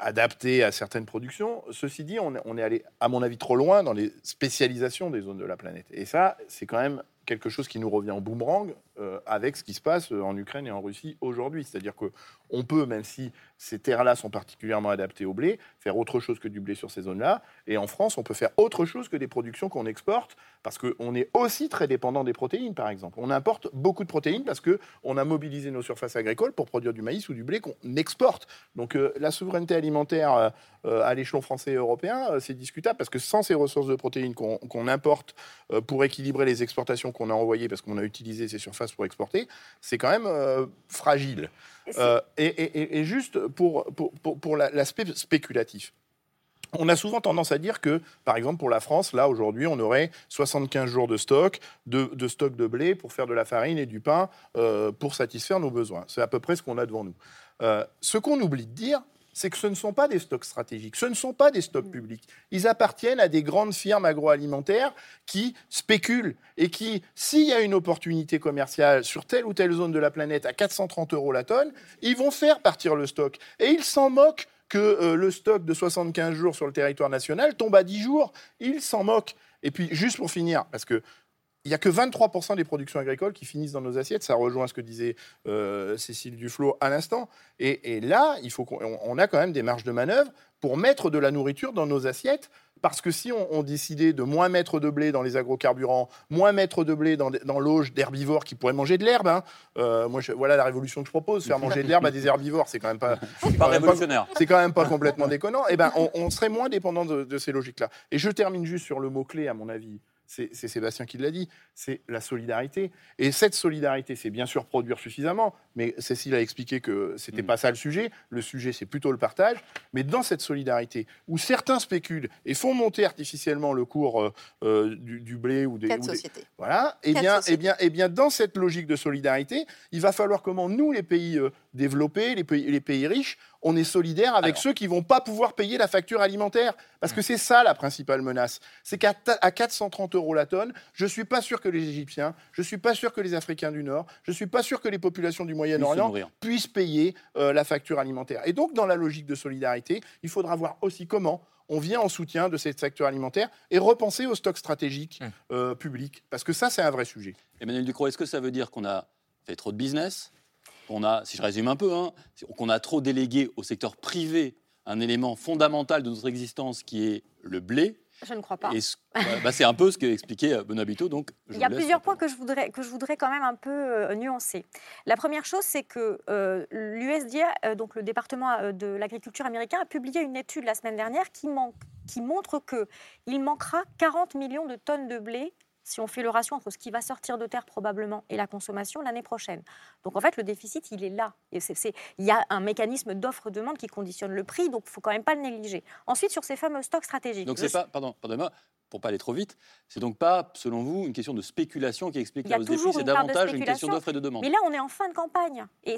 adaptées à certaines productions. Ceci dit, on, on est allé, à mon avis, trop loin dans les spécialisations des zones de la planète. Et ça, c'est quand même quelque chose qui nous revient en boomerang euh, avec ce qui se passe en Ukraine et en Russie aujourd'hui. C'est-à-dire qu'on peut, même si ces terres-là sont particulièrement adaptées au blé, faire autre chose que du blé sur ces zones-là. Et en France, on peut faire autre chose que des productions qu'on exporte, parce qu'on est aussi très dépendant des protéines, par exemple. On importe beaucoup de protéines parce qu'on a mobilisé nos surfaces agricoles pour produire du maïs ou du blé qu'on exporte. Donc euh, la souveraineté alimentaire euh, à l'échelon français et européen, c'est discutable, parce que sans ces ressources de protéines qu'on importe pour équilibrer les exportations qu'on a envoyées, parce qu'on a utilisé ces surfaces pour exporter, c'est quand même euh, fragile. Euh, et, juste pour, pour, l'aspect spéculatif. On a souvent tendance à dire que, par exemple, pour la France, là, aujourd'hui, on aurait 75 jours de stock, de, stock de blé pour faire de la farine et du pain euh, pour satisfaire nos besoins. C'est à peu près ce qu'on a devant nous. ce qu'on oublie de dire, c'est que ce ne sont pas des stocks stratégiques, ce ne sont pas des stocks publics. Ils appartiennent à des grandes firmes agroalimentaires qui spéculent et qui, s'il y a une opportunité commerciale sur telle ou telle zone de la planète à 430 euros la tonne, ils vont faire partir le stock. Et ils s'en moquent que euh, le stock de 75 jours sur le territoire national tombe à 10 jours. Ils s'en moquent. Et puis, juste pour finir, parce que il n'y a que 23% des productions agricoles qui finissent dans nos assiettes. Ça rejoint ce que disait euh, Cécile Duflot à l'instant. Et, là, il faut qu'on a quand même des marges de manœuvre pour mettre de la nourriture dans nos assiettes. Parce que si on, décidait de moins mettre de blé dans les agrocarburants, moins mettre de blé dans, dans l'auge d'herbivores qui pourraient manger de l'herbe, hein, euh, moi, voilà la révolution que je propose, faire manger de l'herbe à des herbivores, c'est quand même pas. C'est quand même pas complètement déconnant. Et eh ben, on, serait moins dépendant de, de ces logiques-là. Et je termine juste sur le mot clé, à mon avis, c'est Sébastien qui l'a dit, c'est la solidarité. Et cette solidarité, c'est bien sûr produire suffisamment, mais Cécile a expliqué que ce n'était mm. pas ça le sujet. Le sujet, c'est plutôt le partage. Mais dans cette solidarité, où certains spéculent et font monter artificiellement le cours euh, euh, du, blé ou des... sociétés. Voilà. Et eh bien, et eh bien, et eh bien, dans cette logique de solidarité, il va falloir comment nous, les pays euh, développés, les pays, les pays riches, on est solidaire avec ceux qui vont pas pouvoir payer la facture alimentaire. Parce que c'est ça la principale menace. C'est qu'à 430 euros la tonne, je ne suis pas sûr que les Égyptiens, je ne suis pas sûr que les Africains du Nord, je ne suis pas sûr que les populations du Moyen-Orient puissent payer euh, la facture alimentaire. Et donc, dans la logique de solidarité, il faudra voir aussi comment on vient en soutien de cette facture alimentaire et repenser au stock stratégique hum. euh, public. Parce que ça, c'est un vrai sujet. Emmanuel Ducrot, est-ce que ça veut dire qu'on a fait trop de business? Qu'on a, si je résume un peu, hein, qu'on a trop délégué au secteur privé un élément fondamental de notre existence qui est le blé. Je ne crois pas. Bah, c'est un peu ce qu'expliquait euh, Bonabito. Donc Il y a plusieurs points que je, voudrais, que je voudrais quand même un peu euh, nuancer. La première chose, c'est que euh, l'USDA, donc le département de l'agriculture américain, a publié une étude la semaine dernière qui, manque, qui montre qu'il manquera 40 millions de tonnes de blé si on fait le ratio entre ce qui va sortir de terre probablement et la consommation l'année prochaine. Donc en fait, le déficit, il est là. Et il y a un mécanisme d'offre-demande qui conditionne le prix, donc il ne faut quand même pas le négliger. Ensuite, sur ces fameux stocks stratégiques. Donc c'est pas, pardon, pardonnez-moi, pour pas aller trop vite, c'est donc pas, selon vous, une question de spéculation qui explique la hausse des prix, c'est davantage une question d'offre et de demande. Mais là, on est en fin de campagne. Et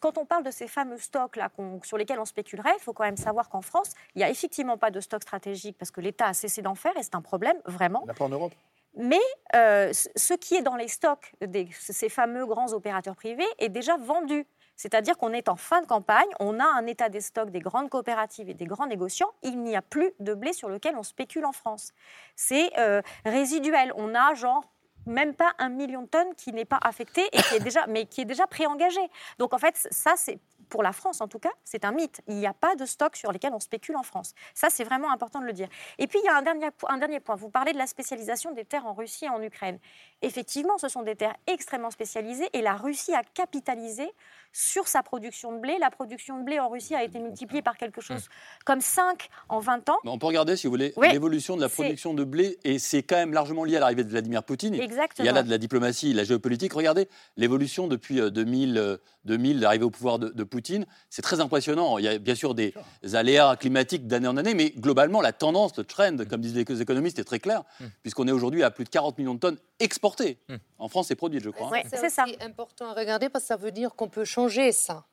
quand on parle de ces fameux stocks là, sur lesquels on spéculerait, il faut quand même savoir qu'en France, il n'y a effectivement pas de stock stratégique parce que l'État a cessé d'en faire et c'est un problème, vraiment. Il n'y a pas en Europe mais euh, ce qui est dans les stocks de ces fameux grands opérateurs privés est déjà vendu. C'est-à-dire qu'on est en fin de campagne, on a un état des stocks des grandes coopératives et des grands négociants, il n'y a plus de blé sur lequel on spécule en France. C'est euh, résiduel. On a genre même pas un million de tonnes qui n'est pas affecté et qui est déjà, mais qui est déjà préengagé. Donc en fait, ça c'est pour la France en tout cas, c'est un mythe. Il n'y a pas de stock sur lesquels on spécule en France. Ça, c'est vraiment important de le dire. Et puis, il y a un dernier, un dernier point. Vous parlez de la spécialisation des terres en Russie et en Ukraine. Effectivement, ce sont des terres extrêmement spécialisées et la Russie a capitalisé sur sa production de blé. La production de blé en Russie a été multipliée par quelque chose comme 5 en 20 ans. On peut regarder, si vous voulez, l'évolution de la production de blé, et c'est quand même largement lié à l'arrivée de Vladimir Poutine. Exactement. Il y a là de la diplomatie, la géopolitique. Regardez l'évolution depuis 2000, 2000 l'arrivée au pouvoir de, Poutine. C'est très impressionnant. Il y a bien sûr des aléas climatiques d'année en année, mais globalement, la tendance, le trend, comme disent les économistes, est très clair, mm. puisqu'on est aujourd'hui à plus de 40 millions de tonnes exportées. Mm. En France, c'est produit, je crois. C'est ça. C'est important à regarder parce que ça veut dire qu'on peut changer ça.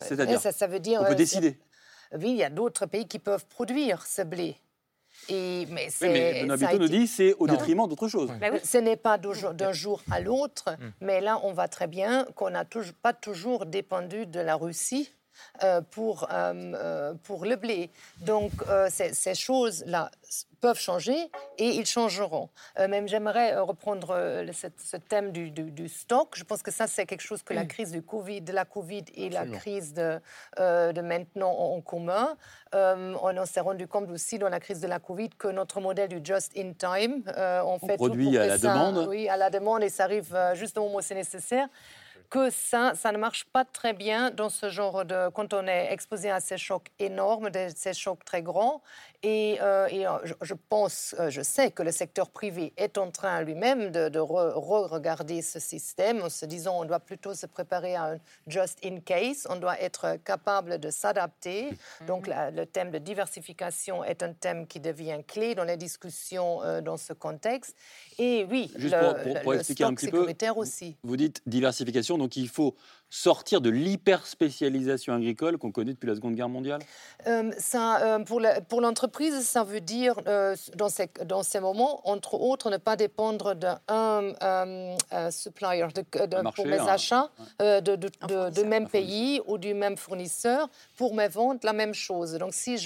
C'est-à-dire ça, ça, veut dire. On peut euh, décider. Oui, il y a d'autres pays qui peuvent produire ce blé. Et, mais, oui, mais nous dit c'est au détriment d'autre chose. Bah ce n'est pas d'un jour à l'autre, mm. mais là, on voit très bien qu'on n'a pas toujours dépendu de la Russie pour, pour le blé. Donc ces choses-là peuvent changer et ils changeront. Euh, même j'aimerais euh, reprendre euh, ce, thème du, stock. Je pense que ça, c'est quelque chose que la mm. crise du COVID, de la Covid et la crise de, de maintenant ont en commun. on s'est rendu compte aussi dans la crise de la Covid que notre modèle du just in time, on, fait produit à la demande. Oui, à la demande et ça arrive juste au moment où c'est nécessaire que ça, ça ne marche pas très bien dans ce genre de... quand on est exposé à ces chocs énormes, ces chocs très grands. Et, euh, euh, je, pense, euh, je sais que le secteur privé est en train lui-même de, re-regarder ce système en se disant on doit plutôt se préparer à un just in case, on doit être capable de s'adapter. Mhm. Donc le thème de diversification est un thème qui devient clé dans les discussions dans ce contexte. Et oui, Juste le, pour, expliquer un petit peu, aussi. Vous dites diversification, donc il faut sortir de l'hyperspécialisation agricole qu'on connaît depuis la Seconde Guerre mondiale? Euh, ça, euh, Pour l'entreprise, ça veut dire, euh, dans, ces, dans ces moments, entre autres, ne pas dépendre d'un supplier de, pour mes hein. achats de, de, de, même pays ou du même fournisseur. Pour mes ventes, la même chose. Donc, si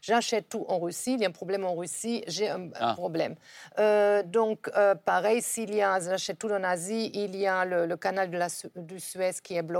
j'achète tout en Russie, il y a un problème en Russie, j'ai un, ah. problème. donc, pareil, s'il y a, j'achète tout en Asie, il y a le, canal de la, du Suez qui est bloqué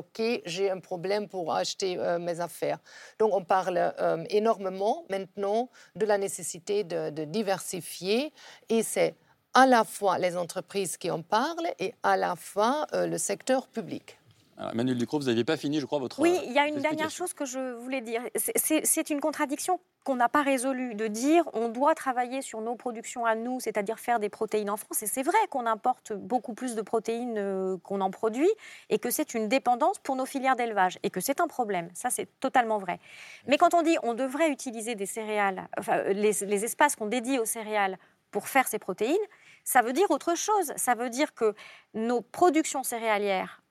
j'ai un problème pour acheter euh, mes affaires. Donc on parle euh, énormément maintenant de la nécessité de, diversifier et c'est à la fois les entreprises qui en parlent et à la fois euh, le secteur public. Emmanuel Ducrot, vous n'aviez pas fini, je crois, votre. Oui, il y a une dernière chose que je voulais dire. C'est une contradiction qu'on n'a pas résolue de dire on doit travailler sur nos productions à nous, c'est-à-dire faire des protéines en France. Et c'est vrai qu'on importe beaucoup plus de protéines euh, qu'on en produit et que c'est une dépendance pour nos filières d'élevage et que c'est un problème. Ça, c'est totalement vrai. Mais quand on dit on devrait utiliser des céréales, enfin, les, les espaces qu'on dédie aux céréales pour faire ces protéines, ça veut dire autre chose. Ça veut dire que nos productions céréalières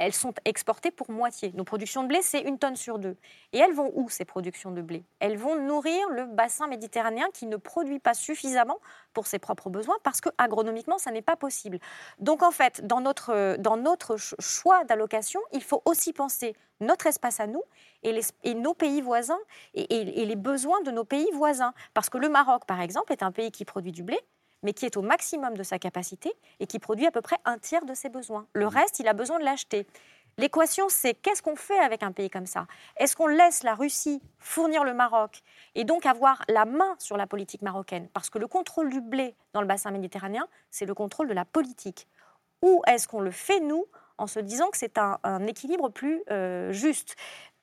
elles sont exportées pour moitié. Nos productions de blé, c'est une tonne sur deux. Et elles vont où, ces productions de blé? Elles vont nourrir le bassin méditerranéen qui ne produit pas suffisamment pour ses propres besoins parce que agronomiquement, ça n'est pas possible. Donc en fait, dans notre, dans notre choix d'allocation, il faut aussi penser notre espace à nous et, nos pays voisins et les besoins de nos pays voisins. Parce que le Maroc, par exemple, est un pays qui produit du blé, mais qui est au maximum de sa capacité et qui produit à peu près un tiers de ses besoins. Le mmh. reste, il a besoin de l'acheter. L'équation, c'est qu'est-ce qu'on fait avec un pays comme ça? Est-ce qu'on laisse la Russie fournir le Maroc et donc avoir la main sur la politique marocaine? Parce que le contrôle du blé dans le bassin méditerranéen, c'est le contrôle de la politique. Ou est-ce qu'on le fait, nous, en se disant que c'est un, équilibre plus euh, juste?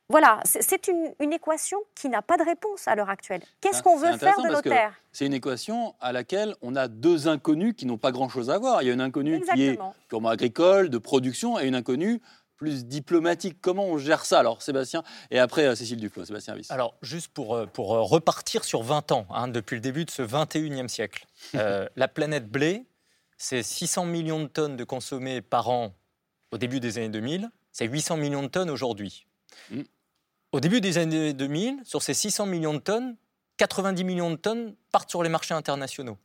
Voilà, c'est une, équation qui n'a pas de réponse à l'heure actuelle. Qu'est-ce qu'on veut faire de nos terres? C'est une équation à laquelle on a deux inconnus qui n'ont pas grand-chose à voir. Il y a une inconnue qui est purement agricole, de production, et une inconnue plus diplomatique. Comment on gère ça alors, Sébastien? Et après, euh, Cécile Duflo, Sébastien Viss. Alors, juste pour, euh, pour euh, repartir sur 20 ans, hein, depuis le début de ce 21e siècle, la planète blé, c'est 600 millions de tonnes de consommés par an au début des années 2000, c'est 800 millions de tonnes aujourd'hui. Mm. Au début des années 2000, sur ces 600 millions de tonnes, 90 millions de tonnes partent sur les marchés internationaux.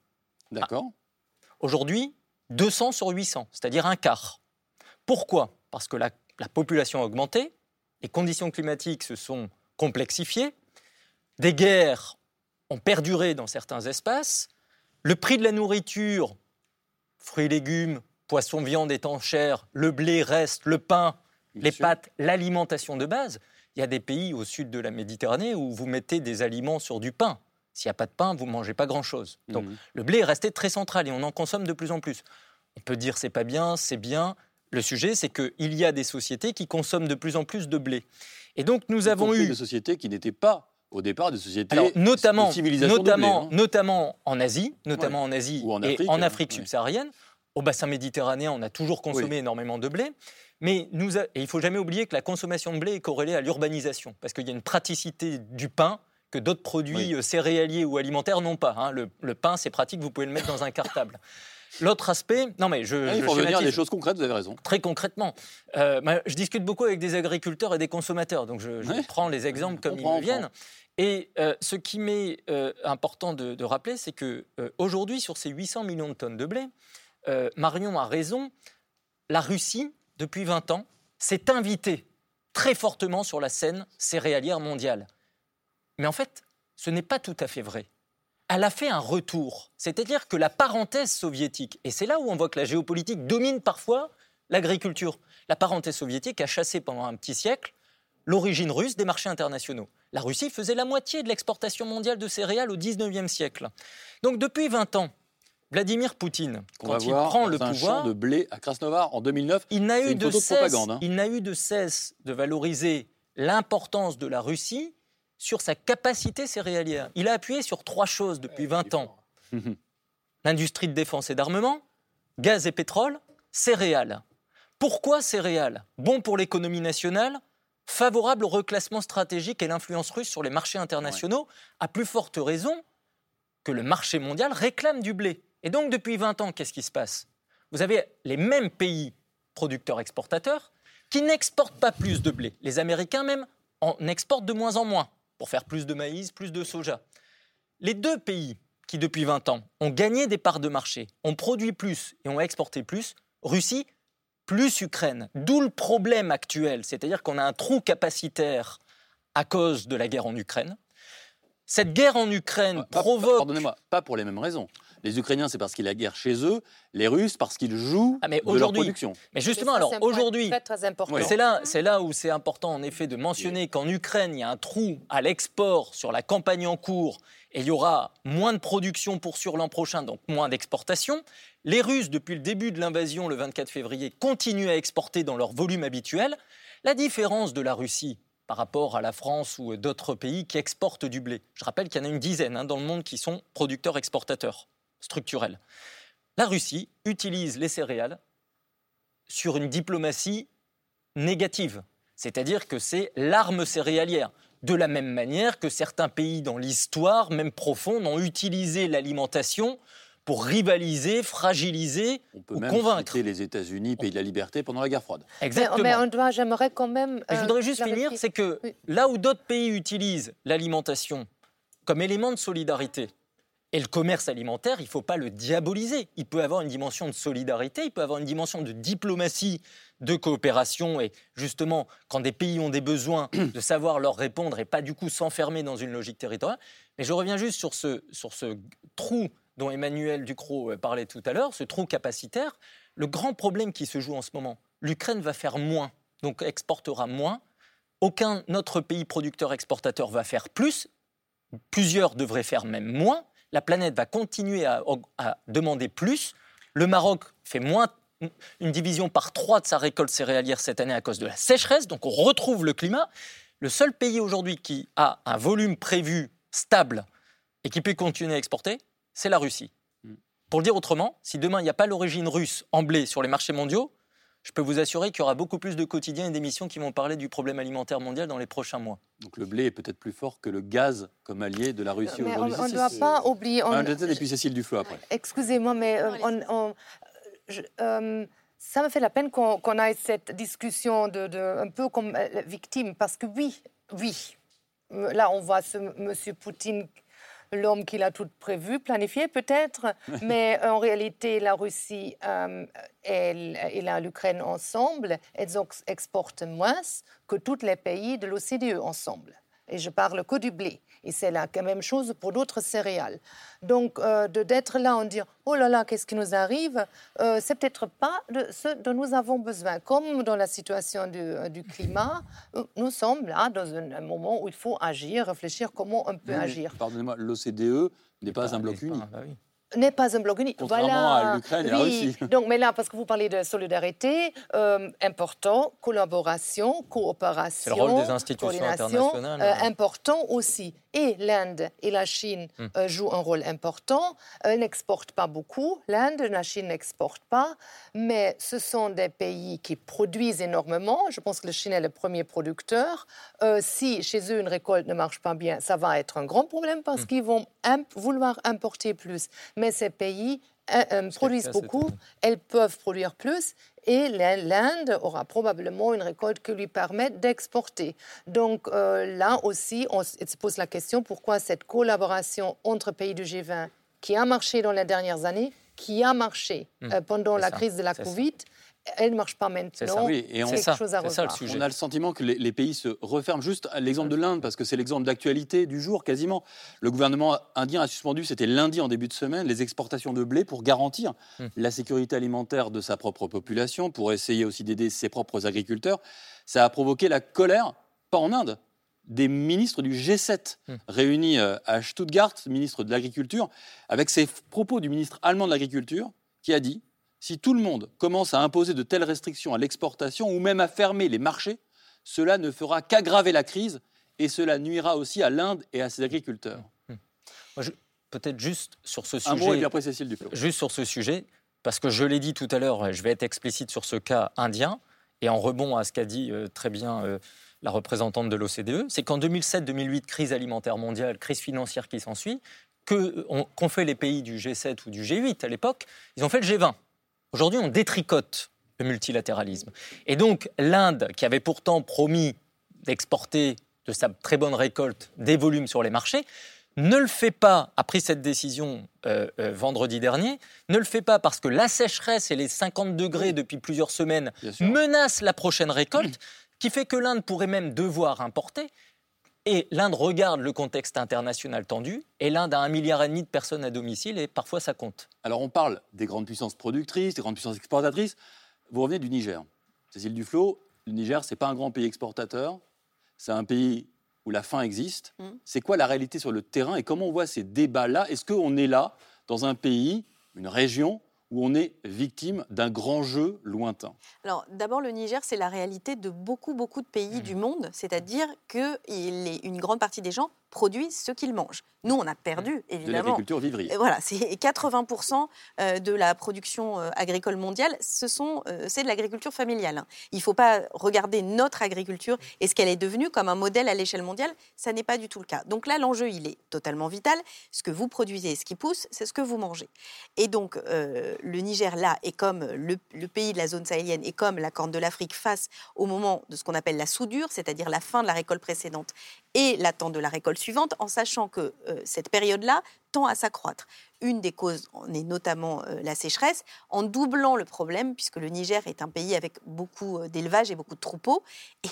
D'accord. Ah. Aujourd'hui, 200 sur 800, c'est-à-dire un quart. Pourquoi? Parce que la, la, population a augmenté, les conditions climatiques se sont complexifiées, des guerres ont perduré dans certains espaces, le prix de la nourriture, fruits et légumes, poissons, viande étant cher, le blé reste, le pain, les pâtes, l'alimentation de base, il y a des pays au sud de la Méditerranée où vous mettez des aliments sur du pain. S'il n'y a pas de pain, vous ne mangez pas grand-chose. Donc mhm. le blé est resté très central et on en consomme de plus en plus. On peut dire c'est pas bien, c'est bien. Le sujet, c'est qu'il y a des sociétés qui consomment de plus en plus de blé. Et donc nous avons eu des sociétés qui n'étaient pas au départ des sociétés notamment, notamment, hein. notamment en Asie, notamment en Asie en et en Afrique subsaharienne. Au bassin méditerranéen, on a toujours consommé énormément de blé. Mais nous il ne faut jamais oublier que la consommation de blé est corrélée à l'urbanisation, parce qu'il y a une praticité du pain que d'autres produits euh, céréaliers ou alimentaires n'ont pas. Hein. Le, pain, c'est pratique, vous pouvez le mettre dans un cartable. L'autre aspect, non mais je, ah, il faut revenir à des choses concrètes. Vous avez raison. Très concrètement, euh, bah, je discute beaucoup avec des agriculteurs et des consommateurs, donc je, prends les exemples comme ils me viennent. Et euh, ce qui m'est important de, rappeler, c'est que aujourd'hui, sur ces 800 millions de tonnes de blé, Marion a raison. La Russie depuis 20 ans, s'est invité très fortement sur la scène céréalière mondiale. Mais en fait, ce n'est pas tout à fait vrai. Elle a fait un retour, c'est-à-dire que la parenthèse soviétique, et c'est là où on voit que la géopolitique domine parfois l'agriculture. La parenthèse soviétique a chassé pendant un petit siècle l'origine russe des marchés internationaux. La Russie faisait la moitié de l'exportation mondiale de céréales au 19e siècle. Donc depuis 20 ans, Vladimir Poutine, quand il prend le un pouvoir, champ de blé à Krasnodar en 2009, il n'a eu, de cesse, hein. il n'a eu de cesse de valoriser l'importance de la Russie sur sa capacité céréalière. Il a appuyé sur trois choses depuis 20 ans l'industrie de défense et d'armement, gaz et pétrole, céréales. Pourquoi céréales? Bon pour l'économie nationale, favorable au reclassement stratégique et l'influence russe sur les marchés internationaux, à plus forte raison que le marché mondial réclame du blé. Et donc, depuis 20 ans, qu'est-ce qui se passe? Vous avez les mêmes pays producteurs-exportateurs qui n'exportent pas plus de blé. Les Américains même en exportent de moins en moins pour faire plus de maïs, plus de soja. Les deux pays qui, depuis 20 ans, ont gagné des parts de marché, ont produit plus et ont exporté plus, Russie plus Ukraine. D'où le problème actuel, c'est-à-dire qu'on a un trou capacitaire à cause de la guerre en Ukraine. Cette guerre en Ukraine provoque. Pardonnez-moi, pas pour les mêmes raisons. Les Ukrainiens, c'est parce qu'il y a guerre chez eux. Les Russes, parce qu'ils jouent ah, de leur production. Mais justement, alors aujourd'hui, c'est là, c'est là où c'est important en effet de mentionner qu'en Ukraine, il y a un trou à l'export sur la campagne en cours et il y aura moins de production pour sur l'an prochain, donc moins d'exportation. Les Russes, depuis le début de l'invasion le 24 février, continuent à exporter dans leur volume habituel. La différence de la Russie par rapport à la France ou d'autres pays qui exportent du blé. Je rappelle qu'il y en a une dizaine hein, dans le monde qui sont producteurs-exportateurs structurelle. La Russie utilise les céréales sur une diplomatie négative, c'est-à-dire que c'est l'arme céréalière. De la même manière que certains pays dans l'histoire, même profonde, ont utilisé l'alimentation pour rivaliser, fragiliser on peut ou même convaincre. les États-Unis, pays de la liberté, pendant la guerre froide. Exactement. Mais, on doit, j'aimerais quand même. je voudrais juste finir, c'est que là où d'autres pays utilisent l'alimentation comme élément de solidarité, et le commerce alimentaire, il ne faut pas le diaboliser. Il peut avoir une dimension de solidarité, il peut avoir une dimension de diplomatie, de coopération. Et justement, quand des pays ont des besoins, de savoir leur répondre et pas du coup s'enfermer dans une logique territoriale. Mais je reviens juste sur ce, trou dont Emmanuel Ducrot euh, parlait tout à l'heure, ce trou capacitaire. Le grand problème qui se joue en ce moment, l'Ukraine va faire moins, donc exportera moins. Aucun autre pays producteur-exportateur va faire plus. Plusieurs devraient faire même moins la planète va continuer à, demander plus. Le Maroc fait moins une division par trois de sa récolte céréalière cette année à cause de la sécheresse, donc on retrouve le climat. Le seul pays aujourd'hui qui a un volume prévu stable et qui peut continuer à exporter, c'est la Russie. Mm. Pour le dire autrement, si demain il n'y a pas l'origine russe en blé sur les marchés mondiaux, je peux vous assurer qu'il y aura beaucoup plus de quotidiens et d'émissions qui vont parler du problème alimentaire mondial dans les prochains mois. Donc le blé est peut-être plus fort que le gaz comme allié de la Russie aujourd'hui. On ne doit pas oublier. On... et puis Cécile Duflo après. Excusez-moi, mais euh, euh, ça me fait la peine qu'on ait cette discussion de, un peu comme euh, victime, parce que oui, oui, là on voit ce monsieur Poutine l'homme qui l'a tout prévu, planifié peut-être, mais en réalité, la Russie euh, et, l'Ukraine ensemble, elles exportent moins que tous les pays de l'OCDE ensemble. Et je parle que du blé. Et c'est la même chose pour d'autres céréales. Donc, euh, d'être là en dire oh là là, qu'est-ce qui nous arrive? Euh, C'est peut-être pas de ce dont nous avons besoin. Comme dans la situation du, euh, climat, euh, nous sommes là dans un, moment où il faut agir, réfléchir comment on peut agir. Pardonnez-moi, l'OCDE n'est pas, un bloc uni. Bah oui n'est pas un bloc uni. Contrairement à l'Ukraine et la Russie. Donc, mais là, parce que vous parlez de solidarité, euh, important, collaboration, coopération. C'est le rôle des institutions internationales. Euh, important aussi. Et l'Inde et la Chine hmm. euh, jouent un rôle important. Elles n'exportent pas beaucoup. L'Inde, la Chine n'exportent pas. Mais ce sont des pays qui produisent énormément. Je pense que la Chine est le premier producteur. si chez eux une récolte ne marche pas bien, ça va être un grand problème parce hmm. qu'ils vont vouloir importer plus mais ces pays euh, euh, produisent beaucoup, elles peuvent produire plus et l'Inde aura probablement une récolte qui lui permet d'exporter. Donc euh, là aussi, on se pose la question pourquoi cette collaboration entre pays du G20 qui a marché dans les dernières années, qui a marché mmh, pendant la crise de la Covid, elle ne marche pas maintenant. Oui, et on, quelque ça, chose à ça, le sujet. On a le sentiment que les, pays se referment. Juste l'exemple de l'Inde, parce que c'est l'exemple d'actualité du jour quasiment. Le gouvernement indien a suspendu, c'était lundi en début de semaine, les exportations de blé pour garantir hmm. la sécurité alimentaire de sa propre population, pour essayer aussi d'aider ses propres agriculteurs. Ça a provoqué la colère, pas en Inde, des ministres du G7 hmm. réunis euh, à Stuttgart, ministre de l'Agriculture, avec ces propos du ministre allemand de l'Agriculture qui a dit si tout le monde commence à imposer de telles restrictions à l'exportation ou même à fermer les marchés, cela ne fera qu'aggraver la crise et cela nuira aussi à l'Inde et à ses agriculteurs. Hmm. Peut-être juste sur ce sujet. Un mot et puis après Cécile. Juste sur ce sujet, parce que je l'ai dit tout à l'heure, je vais être explicite sur ce cas indien, et en rebond à ce qu'a dit euh, très bien euh, la représentante de l'OCDE, c'est qu'en 2007-2008, crise alimentaire mondiale, crise financière qui s'ensuit, qu'ont fait les pays du G7 ou du G8 à l'époque, ils ont fait le G20. Aujourd'hui, on détricote le multilatéralisme. Et donc, l'Inde, qui avait pourtant promis d'exporter de sa très bonne récolte des volumes sur les marchés, ne le fait pas, a pris cette décision euh, euh, vendredi dernier, ne le fait pas parce que la sécheresse et les 50 degrés depuis plusieurs semaines menacent la prochaine récolte, qui fait que l'Inde pourrait même devoir importer. Et l'Inde regarde le contexte international tendu, et l'Inde a un milliard et demi de personnes à domicile, et parfois ça compte. Alors on parle des grandes puissances productrices, des grandes puissances exportatrices. Vous revenez du Niger. Cécile Duflo, le Niger, c'est pas un grand pays exportateur, c'est un pays où la faim existe. Mm. C'est quoi la réalité sur le terrain et comment on voit ces débats-là? Est-ce qu'on est là, dans un pays, une région, où on est victime d'un grand jeu lointain Alors d'abord, le Niger, c'est la réalité de beaucoup, beaucoup de pays mmh. du monde, c'est-à-dire qu'une grande partie des gens produisent ce qu'ils mangent. Nous, on a perdu, évidemment. De l'agriculture vivrière. Voilà, c'est 80% euh, de la production euh, agricole mondiale, ce sont, euh, c'est de l'agriculture familiale. Il ne faut pas regarder notre agriculture et ce qu'elle est devenue comme un modèle à l'échelle mondiale. Ça n'est pas du tout le cas. Donc là, l'enjeu, il est totalement vital. Ce que vous produisez, ce qui pousse, c'est ce que vous mangez. Et donc, le Niger, là, est comme le, le, pays de la zone sahélienne et comme la Corne de l'Afrique face au moment de ce qu'on appelle la soudure, c'est-à-dire la fin de la récolte précédente et l'attente de la récolte suivante, en sachant que euh, cette période-là tend à s'accroître. Une des causes en est notamment euh, la sécheresse, en doublant le problème, puisque le Niger est un pays avec beaucoup euh, d'élevage et beaucoup de troupeaux.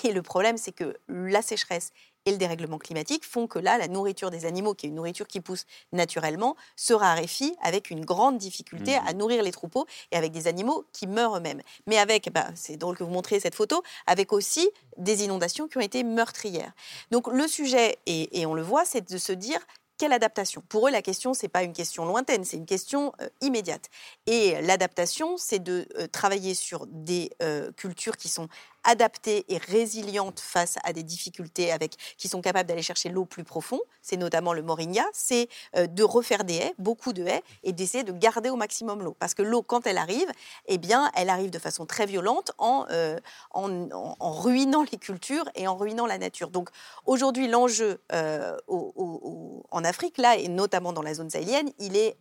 Et le problème, c'est que la sécheresse et le dérèglement climatique font que là, la nourriture des animaux, qui est une nourriture qui pousse naturellement, se raréfie avec une grande difficulté à mmh. nourrir les troupeaux et avec des animaux qui meurent eux-mêmes. Mais avec, bah, c'est drôle que vous montriez cette photo, avec aussi des inondations qui ont été meurtrières. Donc le sujet, et, et on le voit, c'est de se dire quelle adaptation? Pour eux, la question, ce n'est pas une question lointaine, c'est une question euh, immédiate. Et l'adaptation, c'est de euh, travailler sur des euh, cultures qui sont adaptées et résilientes face à des difficultés, avec, qui sont capables d'aller chercher l'eau plus profond, c'est notamment le moringa, c'est euh, de refaire des haies, beaucoup de haies, et d'essayer de garder au maximum l'eau. Parce que l'eau, quand elle arrive, eh bien, elle arrive de façon très violente en, euh, en, ruinant les cultures et en ruinant la nature. Donc aujourd'hui, l'enjeu euh, en Afrique, là, et notamment dans la zone sahélienne, il est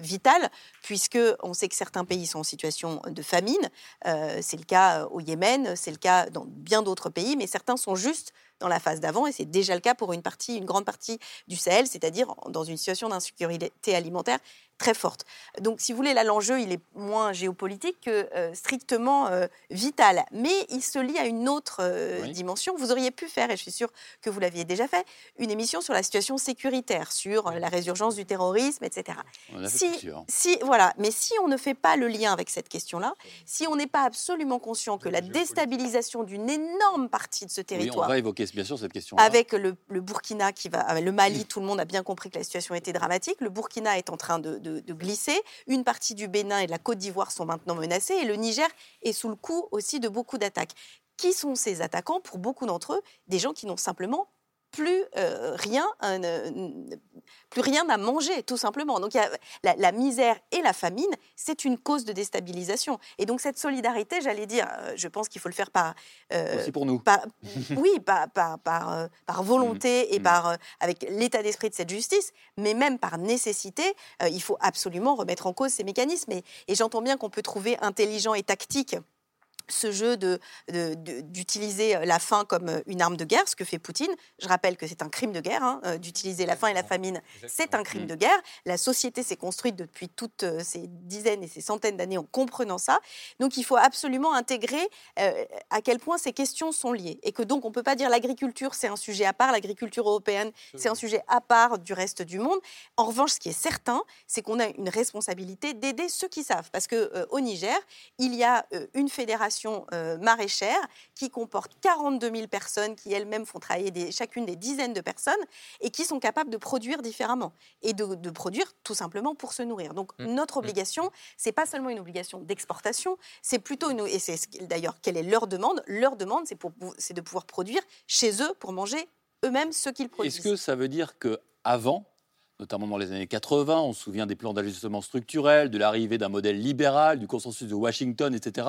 vital, puisque on sait que certains pays sont en situation de famine. c'est le cas au Yémen, c'est le cas dans bien d'autres pays, mais certains sont juste dans la phase d'avant, et c'est déjà le cas pour une partie, une grande partie du Sahel, c'est-à-dire dans une situation d'insécurité alimentaire très forte. Donc, si vous voulez, là, l'enjeu, il est moins géopolitique que euh, strictement euh, vital. Mais il se lie à une autre euh, dimension. Vous auriez pu faire, et je suis sûre que vous l'aviez déjà fait, une émission sur la situation sécuritaire, sur la résurgence du terrorisme, etc. si, si, voilà. Mais si on ne fait pas le lien avec cette question-là, si on n'est pas absolument conscient que la déstabilisation d'une énorme partie de ce territoire... on va évoquer bien sûr cette question. Avec le, Burkina qui va... Le Mali, tout le monde a bien compris que la situation était dramatique. Le Burkina est en train de de, glisser. Une partie du Bénin et de la Côte d'Ivoire sont maintenant menacées et le Niger est sous le coup aussi de beaucoup d'attaques. Qui sont ces attaquants? Pour beaucoup d'entre eux, des gens qui n'ont simplement plus euh, rien, euh, plus rien à manger, tout simplement. Donc la, misère et la famine, c'est une cause de déstabilisation. Et donc cette solidarité, j'allais dire, euh, je pense qu'il faut le faire par aussi pour nous. oui, par, par, par, volonté mmh. et mmh. par avec l'état d'esprit de cette justice, mais même par nécessité, il faut absolument remettre en cause ces mécanismes. et j'entends bien qu'on peut trouver intelligent et tactique ce jeu d'utiliser de, la faim comme une arme de guerre, ce que fait Poutine. Je rappelle que c'est un crime de guerre, hein, euh, d'utiliser la faim et la famine, c'est un crime de guerre. La société s'est construite depuis toutes euh, ces dizaines et ces centaines d'années en comprenant ça. Donc il faut absolument intégrer euh, à quel point ces questions sont liées. Et que donc on ne peut pas dire l'agriculture, c'est un sujet à part, l'agriculture européenne, c'est un sujet à part du reste du monde. En revanche, ce qui est certain, c'est qu'on a une responsabilité d'aider ceux qui savent. Parce qu'au Niger, il y a une fédération euh, maraîchère qui comporte 42 000 personnes qui elles-mêmes font travailler des, chacune des dizaines de personnes et qui sont capables de produire différemment et de, produire tout simplement pour se nourrir. Donc mmh. notre mmh. obligation, c'est pas seulement une obligation d'exportation, c'est plutôt une, et c'est d'ailleurs quelle est leur demande Leur demande, c'est pour c'est de pouvoir produire chez eux pour manger eux-mêmes ce qu'ils produisent. Est-ce que ça veut dire que avant notamment dans les années 80. On se souvient des plans d'ajustement structurel, de l'arrivée d'un modèle libéral, du consensus de Washington, etc.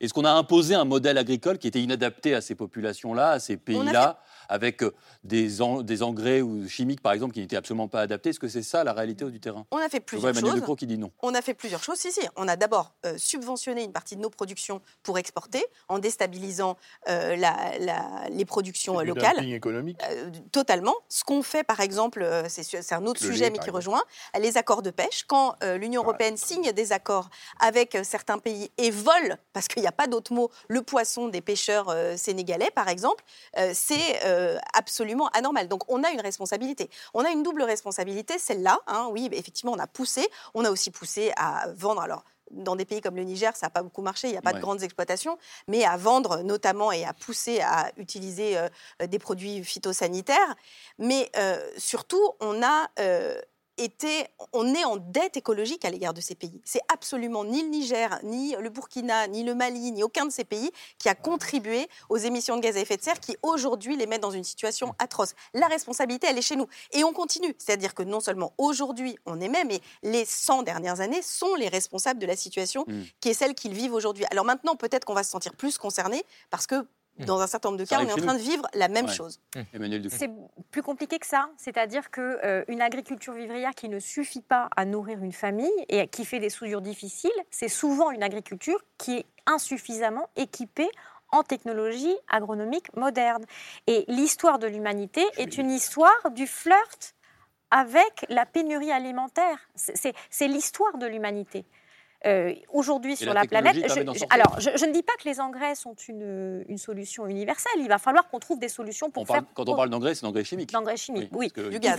Est-ce qu'on a imposé un modèle agricole qui était inadapté à ces populations-là, à ces pays-là avec euh, des, des, engrais ou chimiques, par exemple, qui n'étaient absolument pas adaptés? Est-ce que c'est ça la réalité du terrain? On a fait plusieurs choses. qui dit non. On a fait plusieurs choses. Si, si. On a d'abord euh, subventionné une partie de nos productions pour exporter, en déstabilisant euh, la, les productions locales. économique. totalement. Ce qu'on fait, par exemple, c'est un autre sujet, mais qui rejoint les accords de pêche. Quand l'Union européenne signe des accords avec certains pays et vole, parce qu'il n'y a pas d'autre mot, le poisson des pêcheurs sénégalais, par exemple, c'est euh, absolument anormal. Donc on a une responsabilité. On a une double responsabilité, celle-là. Hein, oui, effectivement, on a poussé. On a aussi poussé à vendre. Alors dans des pays comme le Niger, ça n'a pas beaucoup marché, il n'y a pas de grandes exploitations, mais à vendre notamment et à pousser à utiliser euh, des produits phytosanitaires. Mais euh, surtout, on a on est en dette écologique à l'égard de ces pays. C'est absolument ni le Niger, ni le Burkina, ni le Mali, ni aucun de ces pays qui a contribué aux émissions de gaz à effet de serre qui aujourd'hui les mettent dans une situation atroce. La responsabilité, elle est chez nous. Et on continue. C'est-à-dire que non seulement aujourd'hui on émet, mais les 100 dernières années sont les responsables de la situation mm. qui est celle qu'ils vivent aujourd'hui. Alors maintenant, peut-être qu'on va se sentir plus concerné parce que. Dans un certain nombre de cas, on est en train de vivre la même chose. Mmh. C'est plus compliqué que ça. C'est-à-dire qu'une euh, une agriculture vivrière qui ne suffit pas à nourrir une famille et qui fait des soudures difficiles, c'est souvent une agriculture qui est insuffisamment équipée en technologie agronomique moderne. Et l'histoire de l'humanité est une histoire du flirt avec la pénurie alimentaire. C'est l'histoire de l'humanité. Euh, aujourd'hui sur la, planète. alors, je, ne dis pas que les engrais sont une, une solution universelle. Il va falloir qu'on trouve des solutions pour faire. quand on parle d'engrais, c'est d'engrais chimiques. D'engrais chimiques, oui. Du gaz.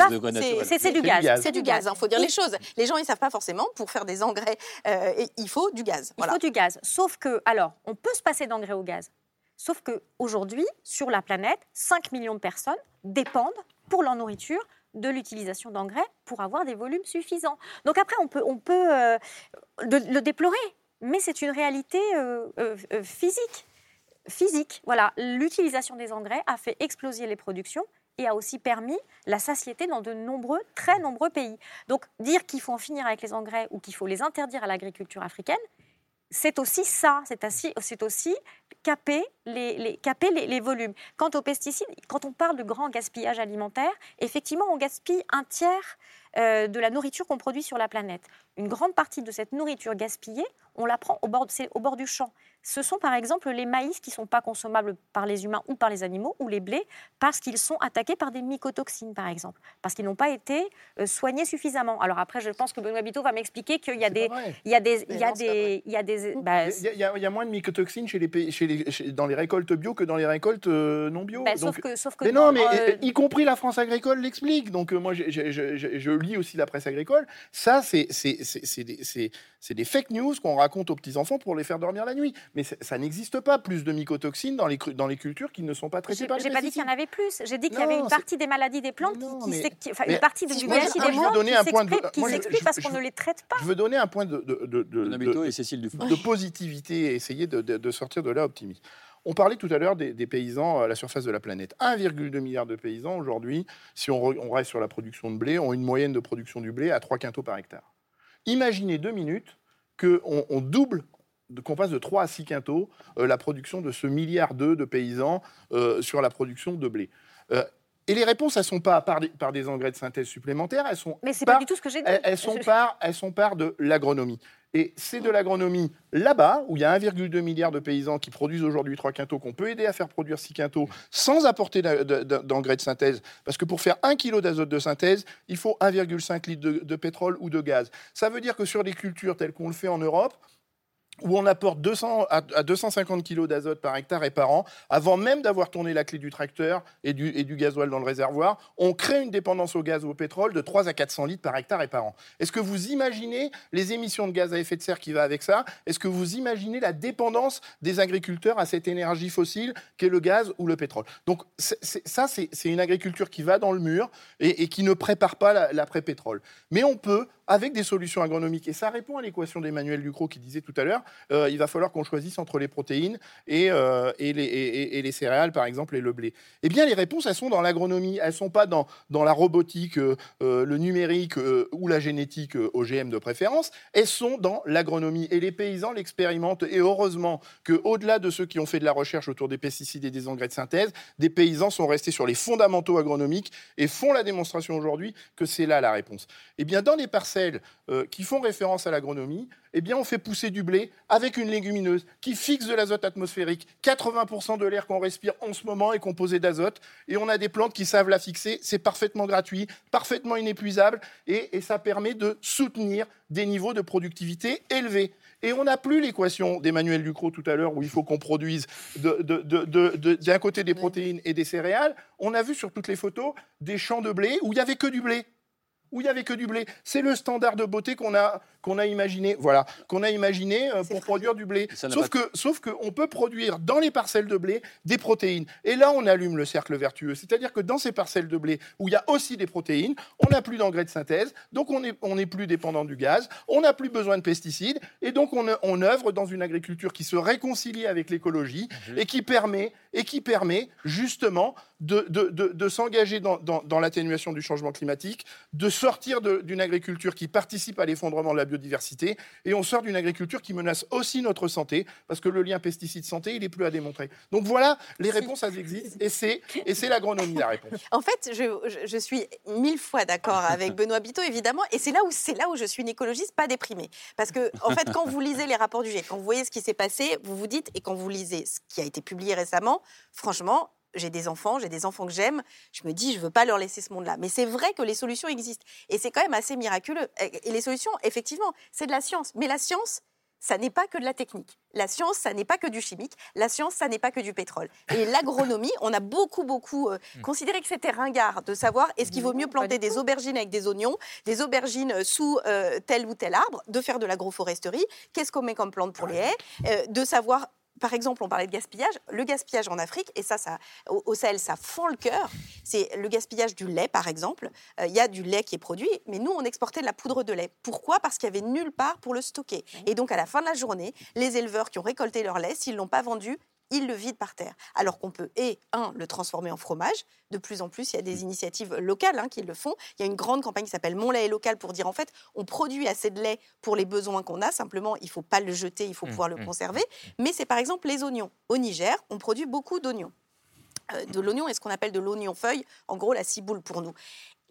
C'est du gaz. C'est du gaz. Il faut dire les choses. Les gens, ils ne savent pas forcément. Pour faire des engrais, euh, il faut du gaz. Il faut du gaz. Sauf que, alors, on peut se passer d'engrais au gaz. Sauf qu'aujourd'hui, sur la planète, 5 millions de personnes dépendent pour leur nourriture de l'utilisation d'engrais pour avoir des volumes suffisants. Donc après, on peut, on peut euh, le, déplorer, mais c'est une réalité euh, euh, physique. Physique, voilà. L'utilisation des engrais a fait exploser les productions et a aussi permis la satiété dans de nombreux, très nombreux pays. Donc dire qu'il faut en finir avec les engrais ou qu'il faut les interdire à l'agriculture africaine, c'est aussi ça, c'est aussi, caper, les, les, volumes. Quant aux pesticides, quand on parle de grand gaspillage alimentaire, effectivement, on gaspille un tiers euh, de la nourriture qu'on produit sur la planète. Une grande partie de cette nourriture gaspillée, on la prend au bord du champ. Ce sont par exemple les maïs qui ne sont pas consommables par les humains ou par les animaux, ou les blés, parce qu'ils sont attaqués par des mycotoxines, par exemple, parce qu'ils n'ont pas été euh, soignés suffisamment. Alors après, je pense que Benoît Biteau va m'expliquer qu'il y a des... Il y a des... Il y a des... Il y a des... Bah, il, y a, moins de mycotoxines chez les, chez les, dans les récoltes bio que dans les récoltes euh, non bio. Bah, sauf que, sauf que mais non, mais euh, y compris la France agricole l'explique. Donc moi, je, je, lis aussi la presse agricole. Ça, c'est des, des fake news qu'on raconte aux petits-enfants pour les faire dormir la nuit mais ça n'existe pas plus de mycotoxines dans les, dans les cultures qui ne sont pas traitées par les J'ai pas dit qu'il y en avait plus. J'ai dit qu'il y avait une partie des maladies des plantes qui, enfin, une partie de, du gâchis des plantes qui s'explique parce qu'on ne les traite pas. Je veux donner un point de, de, de, et Cécile de positivité et essayer de, sortir de là optimiste. On parlait tout à l'heure des, paysans à la surface de la planète. 1,2 milliard de paysans aujourd'hui, si on, on, reste sur la production de blé, ont une moyenne de production du blé à 3 quintaux par hectare. Imaginez deux minutes qu'on on double qu'on passe de 3 à 6 quintaux euh, la production de ce milliard d'œufs de paysans euh, sur la production de blé. Euh, et les réponses, elles ne sont pas par des, par des, engrais de synthèse supplémentaires, elles sont. Mais c'est pas du tout ce que j'ai dit. Elles, sont par, elles sont par de l'agronomie. Et c'est de l'agronomie là-bas, où il y a 1,2 milliard de paysans qui produisent aujourd'hui 3 quintaux, qu'on peut aider à faire produire 6 quintaux sans apporter d'engrais de synthèse. Parce que pour faire 1 kg d'azote de synthèse, il faut 1,5 litre de, de pétrole ou de gaz. Ça veut dire que sur des cultures telles qu'on le fait en Europe, où on apporte 200 à, 250 kg d'azote par hectare et par an, avant même d'avoir tourné la clé du tracteur et du, et gasoil dans le réservoir, on crée une dépendance au gaz ou au pétrole de 3 à 400 litres par hectare et par an. Est-ce que vous imaginez les émissions de gaz à effet de serre qui va avec ça? Est-ce que vous imaginez la dépendance des agriculteurs à cette énergie fossile qu'est le gaz ou le pétrole? Donc ça, c'est une agriculture qui va dans le mur et, qui ne prépare pas l'après-pétrole. Mais on peut avec des solutions agronomiques. Et ça répond à l'équation d'Emmanuel Ducrot qui disait tout à l'heure, euh, il va falloir qu'on choisisse entre les protéines et, euh, et, les, céréales, par exemple, et le blé. Eh bien, les réponses, elles sont dans l'agronomie. Elles ne sont pas dans, dans la robotique, euh, le numérique ou la génétique OGM de préférence. Elles sont dans l'agronomie. Et les paysans l'expérimentent. Et heureusement qu'au-delà de ceux qui ont fait de la recherche autour des pesticides et des engrais de synthèse, des paysans sont restés sur les fondamentaux agronomiques et font la démonstration aujourd'hui que c'est là la réponse. Eh bien, dans les parcelles euh, qui font référence à l'agronomie, eh bien, on fait pousser du blé avec une légumineuse qui fixe de l'azote atmosphérique. 80% de l'air qu'on respire en ce moment est composé d'azote. Et on a des plantes qui savent la fixer. C'est parfaitement gratuit, parfaitement inépuisable. Et, ça permet de soutenir des niveaux de productivité élevés. Et on n'a plus l'équation d'Emmanuel Ducrot tout à l'heure où il faut qu'on produise d'un côté des protéines et des céréales. On a vu sur toutes les photos des champs de blé où il n'y avait que du blé où il n'y avait que du blé. C'est le standard de beauté qu'on a, qu'on a imaginé, voilà, qu'on a imaginé euh, pour produire du blé. Sauf que, sauf peut produire dans les parcelles de blé des protéines. Et là, on allume le cercle vertueux. C'est-à-dire que dans ces parcelles de blé où il y a aussi des protéines, on n'a plus d'engrais de synthèse, donc on n'est on est plus dépendant du gaz, on n'a plus besoin de pesticides, et donc on, on œuvre dans une agriculture qui se réconcilie avec l'écologie et qui permet, et qui permet justement de, s'engager dans, l'atténuation du changement climatique, de sortir d'une agriculture qui participe à l'effondrement de la biodiversité et on sort d'une agriculture qui menace aussi notre santé parce que le lien pesticide-santé, il n'est plus à démontrer. Donc voilà, les réponses, elles existent et c'est, l'agronomie la réponse. En fait, je, suis mille fois d'accord avec Benoît Biteau, évidemment, et c'est là, où, là où je suis une écologiste pas déprimée. Parce que, en fait, quand vous lisez les rapports du GIEC, quand vous voyez ce qui s'est passé, vous vous dites, et quand vous lisez ce qui a été publié récemment, franchement, j'ai des enfants, j'ai des enfants que j'aime, je me dis, je ne veux pas leur laisser ce monde-là. Mais c'est vrai que les solutions existent. Et c'est quand même assez miraculeux. Et les solutions, effectivement, c'est de la science. Mais la science, ça n'est pas que de la technique. La science, ça n'est pas que du chimique. La science, ça n'est pas que du pétrole. Et l'agronomie, on a beaucoup, beaucoup euh, hmm. considéré que c'était ringard de savoir est-ce qu'il vaut mieux planter des aubergines avec des oignons, des aubergines sous euh, tel ou tel arbre, de faire de l'agroforesterie, qu'est-ce qu'on met comme plante pour les haies, euh, de savoir par exemple, on parlait de gaspillage. Le gaspillage en Afrique, et ça, ça au, Sahel, ça fend le cœur. C'est le gaspillage du lait, par exemple. Euh, il y a du lait qui est produit, mais nous, on exportait de la poudre de lait. Pourquoi? Parce qu'il y avait nulle part pour le stocker. Et donc, à la fin de la journée, les éleveurs qui ont récolté leur lait, s'ils l'ont pas vendu, il le vide par terre. Alors qu'on peut, et un, le transformer en fromage. De plus en plus, il y a des mmh. initiatives locales hein, qui le font. Il y a une grande campagne qui s'appelle Mon lait est local pour dire en fait, on produit assez de lait pour les besoins qu'on a. Simplement, il ne faut pas le jeter, il faut mmh, pouvoir le mmh, conserver. Mais c'est par exemple les oignons. Au Niger, on produit beaucoup d'oignons. Euh, de l'oignon est ce qu'on appelle de l'oignon feuille, en gros la ciboule pour nous.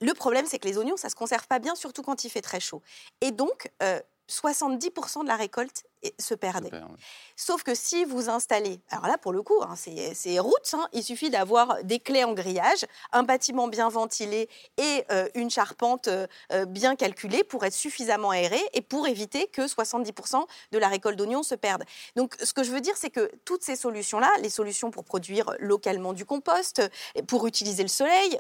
Le problème, c'est que les oignons, ça ne se conserve pas bien, surtout quand il fait très chaud. Et donc, euh, 70% de la récolte se perdait. Sauf que si vous installez, alors là pour le coup, hein, c'est route, hein, il suffit d'avoir des clés en grillage, un bâtiment bien ventilé et euh, une charpente euh, euh, bien calculée pour être suffisamment aéré et pour éviter que 70% de la récolte d'oignons se perde. Donc ce que je veux dire, c'est que toutes ces solutions-là, les solutions pour produire localement du compost, pour utiliser le soleil,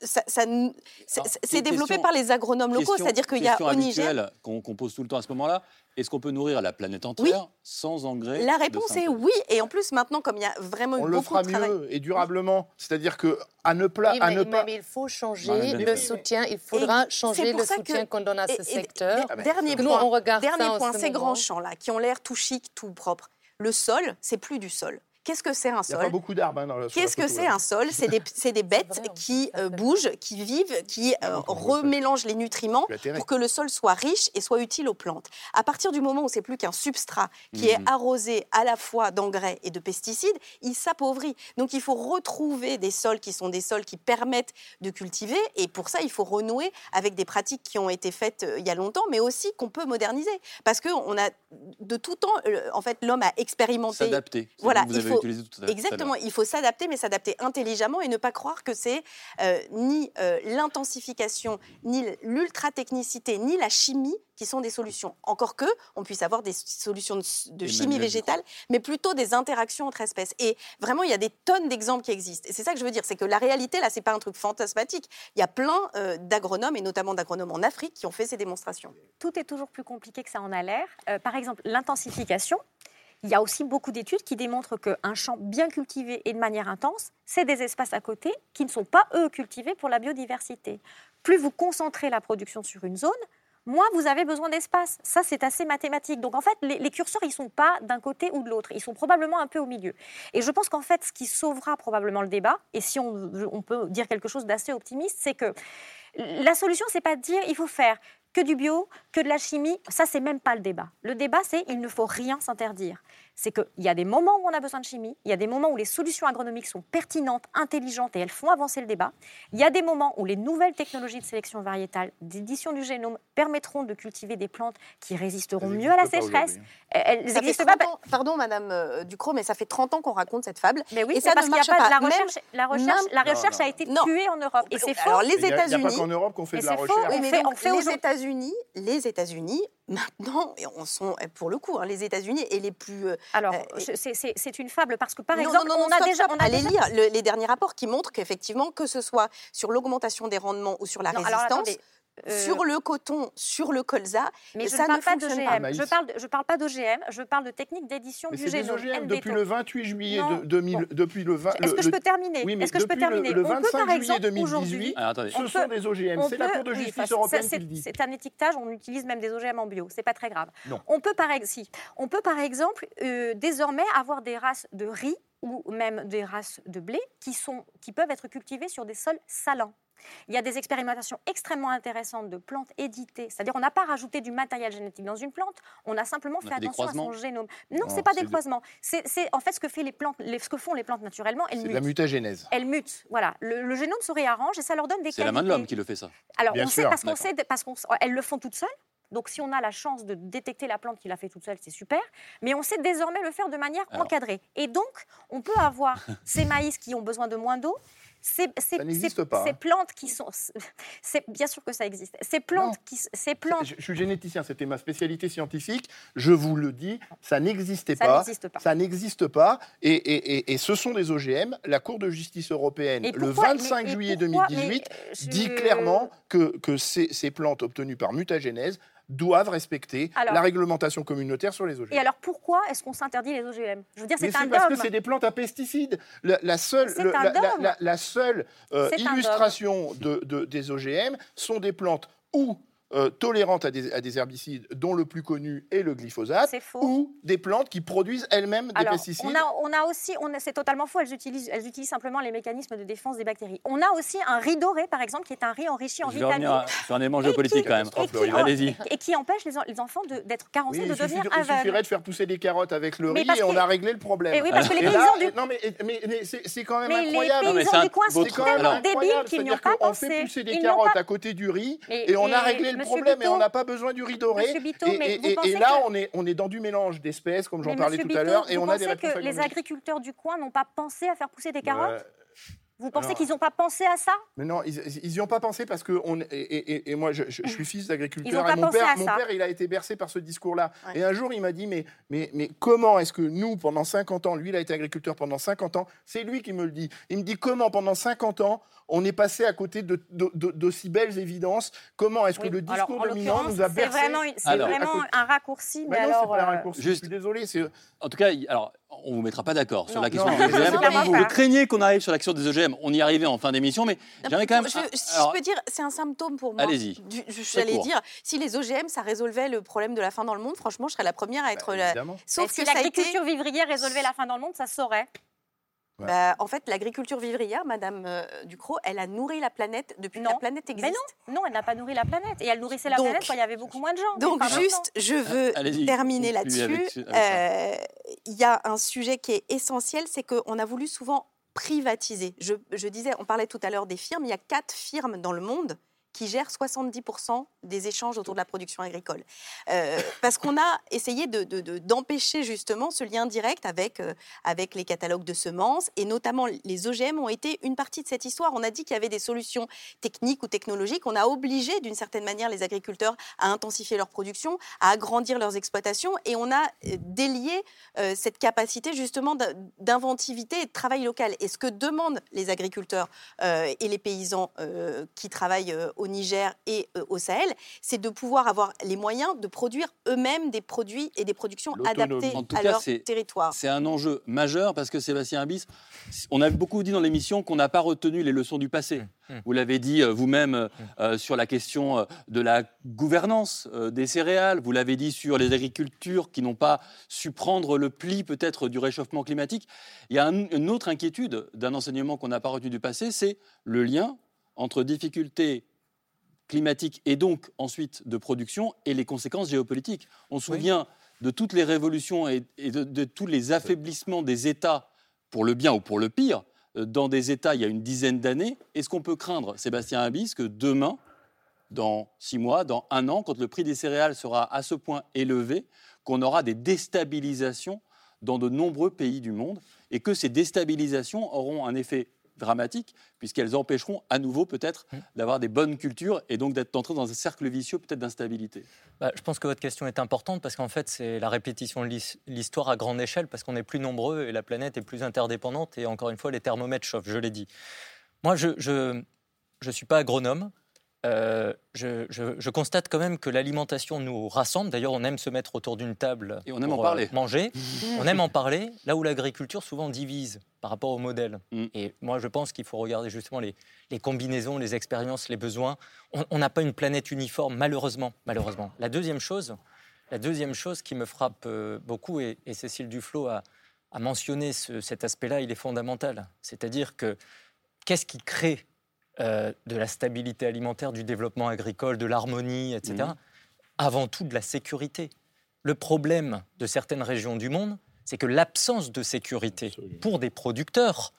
ça, c'est développé par les agronomes locaux, c'est-à-dire qu'il y a au Niger... qu'on pose tout le temps à ce moment-là, est-ce qu'on peut nourrir la planète entière sans engrais La réponse est oui. Et en plus, maintenant, comme il y a vraiment on eu beaucoup de travail... mieux et durablement. C'est-à-dire que à ne, pla... à ne pas... mais il faut changer le soutien. Il faudra changer le soutien qu'on donne à ce secteur. dernier point, on regarde dernier point ces grands champs-là, qui ont l'air tout chic, tout propre. Le sol, c'est plus du sol Qu'est-ce que c'est un sol Il n'y a pas beaucoup d'arbres hein, dans le Qu'est-ce que c'est un sol C'est des, des, bêtes qui euh, bougent, qui vivent, qui euh, remélangent les nutriments pour que le sol soit riche et soit utile aux plantes. À partir du moment où c'est plus qu'un substrat qui est mmh. arrosé à la fois d'engrais et de pesticides, il s'appauvrit. Donc il faut retrouver des sols qui sont des sols qui permettent de cultiver et pour ça il faut renouer avec des pratiques qui ont été faites euh, il y a longtemps mais aussi qu'on peut moderniser parce que on a de tout temps en fait l'homme a expérimenté s'adapter. Voilà, il faut, exactement, il faut s'adapter mais s'adapter intelligemment et ne pas croire que c'est euh, ni euh, l'intensification ni l'ultra technicité ni la chimie qui sont des solutions. Encore que on puisse avoir des solutions de, chimie végétale, mais plutôt des interactions entre espèces. Et vraiment, il y a des tonnes d'exemples qui existent. Et c'est ça que je veux dire, c'est que la réalité, là, c'est pas un truc fantasmatique. Il y a plein euh, d'agronomes, et notamment d'agronomes en Afrique, qui ont fait ces démonstrations. Tout est toujours plus compliqué que ça en a l'air. Euh, par exemple, l'intensification. Il y a aussi beaucoup d'études qui démontrent qu'un champ bien cultivé et de manière intense, c'est des espaces à côté qui ne sont pas, eux, cultivés pour la biodiversité. Plus vous concentrez la production sur une zone, moi, vous avez besoin d'espace. Ça, c'est assez mathématique. Donc, en fait, les, curseurs, ils ne sont pas d'un côté ou de l'autre. Ils sont probablement un peu au milieu. Et je pense qu'en fait, ce qui sauvera probablement le débat, et si on, on peut dire quelque chose d'assez optimiste, c'est que la solution, c'est pas de dire il faut faire que du bio, que de la chimie. Ça, c'est même pas le débat. Le débat, c'est il ne faut rien s'interdire c'est qu'il y a des moments où on a besoin de chimie, il y a des moments où les solutions agronomiques sont pertinentes, intelligentes et elles font avancer le débat. Il y a des moments où les nouvelles technologies de sélection variétale, d'édition du génome, permettront de cultiver des plantes qui résisteront mieux à la sécheresse. Elles pas. pardon, Madame euh, Ducrot, mais ça fait 30 ans qu'on raconte cette fable. Mais oui, et ça parce qu'il n'y a pas, de la recherche. la recherche, la recherche a été tuée en Europe. Et c'est faux. Alors les États-Unis. Il n'y a pas qu'en Europe qu'on fait de la recherche. On fait les États-Unis, les États-Unis Maintenant, on sont pour le coup, hein, les États-Unis et les plus. Euh, Alors, euh, c'est une fable parce que par exemple, on a déjà, on a allez lire les derniers rapports qui montrent qu'effectivement, que ce soit sur l'augmentation des rendements ou sur la résistance. Euh, sur le coton, sur le colza. Mais je ne parle pas d'OGM. Je parle, je parle pas d'OGM. Je parle de technique d'édition du génome. depuis le 28 juillet 2000, depuis le 20. Est-ce que je peux terminer Oui, Est-ce que je peux terminer le, 25 juillet 2018, ah, ce sont des OGM. C'est la Cour de justice européenne qui le dit. C'est un étiquetage. On utilise même des OGM en bio. C'est pas très grave. On peut par si, on peut par exemple euh, désormais avoir des races de riz ou même des races de blé qui, sont, qui peuvent être cultivées sur des sols salants. Il y a des expérimentations extrêmement intéressantes de plantes éditées, c'est-à-dire on n'a pas rajouté du matériel génétique dans une plante, on a simplement fait attention à son génome. Non, ce n'est pas des croisements. C'est en fait ce que, fait les plantes, ce que font les plantes naturellement. C'est la mutagénèse. Elles mutent. Voilà, le, génome se réarrange et ça leur donne des C'est la main de l'homme qui le fait ça. Alors on sait parce qu'on sait parce qu'elles le font toutes seules. Donc, si on a la chance de détecter la plante qui l'a fait toute seule, c'est super. Mais on sait désormais le faire de manière encadrée. Et donc, on peut avoir ces maïs qui ont besoin de moins d'eau ça n'existe pas. Ces plantes qui sont, c'est bien sûr que ça existe. Ces plantes qui, ces plantes. Je, suis généticien, c'était ma spécialité scientifique. Je vous le dis, ça n'existait pas. Ça n'existe pas. Et, et, et, ce sont des OGM. La Cour de justice européenne, le 25 juillet 2018, euh, dit clairement que, que ces, ces plantes obtenues par mutagénèse doivent respecter la réglementation communautaire sur les OGM. Et alors pourquoi est-ce qu'on s'interdit les OGM Je veux dire, c'est un parce que c'est des plantes à pesticides. La, seule, la, seule euh, illustration de, des OGM sont des plantes où euh, tolérantes à des, herbicides, dont le plus connu est le glyphosate, ou des plantes qui produisent elles-mêmes des pesticides. On a, on a aussi, c'est totalement faux, elles utilisent, elles utilisent simplement les mécanismes de défense des bactéries. On a aussi un riz doré, par exemple, qui est un riz enrichi en Je vitamines. sur un élément géopolitique quand même. Allez-y. Et qui empêche les, enfants d'être carencés, de devenir aveugles. Il suffirait de faire pousser des carottes avec le riz et on a réglé le problème. Et oui, parce que les paysans du... Non, mais, c'est quand même incroyable. Les paysans du coin sont tellement débiles qu'ils n'y ont pas pensé. On fait pousser des carottes à côté du riz et on a réglé le problème et on n'a pas besoin du riz doré. et, là, on, est, on est dans du mélange d'espèces, comme j'en parlais tout à l'heure, et on a des que les agriculteurs du coin n'ont pas pensé à faire pousser des carottes? Vous pensez qu'ils n'ont pas pensé à ça? Mais non, ils n'y ont pas pensé parce que on, et, et, moi, je, suis fils d'agriculteur et mon père, mon père, il a été bercé par ce discours-là. Et un jour, il m'a dit mais, mais, mais comment est-ce que nous, pendant 50 ans, lui, il a été agriculteur pendant 50 ans, c'est lui qui me le dit. Il me dit comment pendant 50 ans, on est passé à côté d'aussi de, belles évidences? Comment est-ce que le discours dominant nous a bercé? C'est vraiment, un raccourci. Mais, alors, pas un raccourci. Je suis désolé. En tout cas, alors on ne vous mettra pas d'accord sur la question des OGM. Vous, craignez qu'on arrive sur l'action des OGM. On y arrivait en fin d'émission, mais j'aimerais quand même. Je, je peux dire, c'est un symptôme pour moi. Allez-y. J'allais dire, si les OGM, ça résolvait le problème de la faim dans le monde, franchement, je serais la première à être. Bah, la... Sauf que si l'agriculture vivrière résolvait la faim dans le monde, ça saurait. Bah, en fait, l'agriculture vivrière, Madame euh, Ducrot, elle a nourri la planète depuis que la planète existe. Mais non, non, elle n'a pas nourri la planète. Et elle nourrissait la planète quand il y avait beaucoup moins de gens. Donc, juste, je veux terminer là-dessus. Euh, il y a un sujet qui est essentiel, c'est qu'on a voulu souvent privatiser. Je, je disais, on parlait tout à l'heure des firmes. Il y a quatre firmes dans le monde qui gère 70% des échanges autour de la production agricole. Euh, parce qu'on a essayé d'empêcher de, justement ce lien direct avec, euh, avec les catalogues de semences, et notamment les OGM ont été une partie de cette histoire. On a dit qu'il y avait des solutions techniques ou technologiques. On a obligé d'une certaine manière les agriculteurs à intensifier leur production, à agrandir leurs exploitations, et on a euh, délié cette capacité justement d'inventivité et de travail local. Et ce que demandent les agriculteurs et les paysans qui travaillent au au Niger et euh, au Sahel, c'est de pouvoir avoir les moyens de produire eux-mêmes des produits et des productions adaptées à leur territoire. C'est un enjeu majeur parce que Sébastien Abyss, on a beaucoup dit dans l'émission qu'on n'a pas retenu les leçons du passé. Mmh, mmh. Vous l'avez dit euh, vous-même euh, mmh. sur la question de la gouvernance des céréales, vous l'avez dit sur les agricultures qui n'ont pas su prendre le pli peut-être du réchauffement climatique. Il y a une autre inquiétude d'un enseignement qu'on n'a pas retenu du passé, c'est le lien entre difficultés climatique et donc ensuite de production et les conséquences géopolitiques. On se souvient de toutes les révolutions et, de, tous les affaiblissements des États, pour le bien ou pour le pire, euh, dans des États il y a une dizaine d'années. Est-ce qu'on peut craindre, Sébastien Abyss, que demain, dans six mois, dans un an, quand le prix des céréales sera à ce point élevé, qu'on aura des déstabilisations dans de nombreux pays du monde et que ces déstabilisations auront un effet dramatiques, puisqu'elles empêcheront à nouveau peut-être mmh. d'avoir des bonnes cultures et donc d'être entré dans un cercle vicieux peut-être d'instabilité. Bah, je pense que votre question est importante parce qu'en fait c'est la répétition de l'histoire à grande échelle parce qu'on est plus nombreux et la planète est plus interdépendante et encore une fois les thermomètres chauffent, je l'ai dit. Moi je ne je, je suis pas agronome, euh, je, constate quand même que l'alimentation nous rassemble. D'ailleurs, on aime se mettre autour d'une table et on aime en parler. Euh, manger. on aime en parler. Là où l'agriculture souvent divise par rapport au modèle. Mm. Et moi, je pense qu'il faut regarder justement les, combinaisons, les expériences, les besoins. On n'a pas une planète uniforme, malheureusement. Malheureusement. La deuxième chose, la deuxième chose qui me frappe euh, beaucoup, et, Cécile Duflot a, mentionné cet aspect-là, il est fondamental. C'est-à-dire que qu'est-ce qui crée euh, de la stabilité alimentaire, du développement agricole, de l'harmonie, etc. Mmh. Avant tout de la sécurité. Le problème de certaines régions du monde, c'est que l'absence de sécurité pour des producteurs,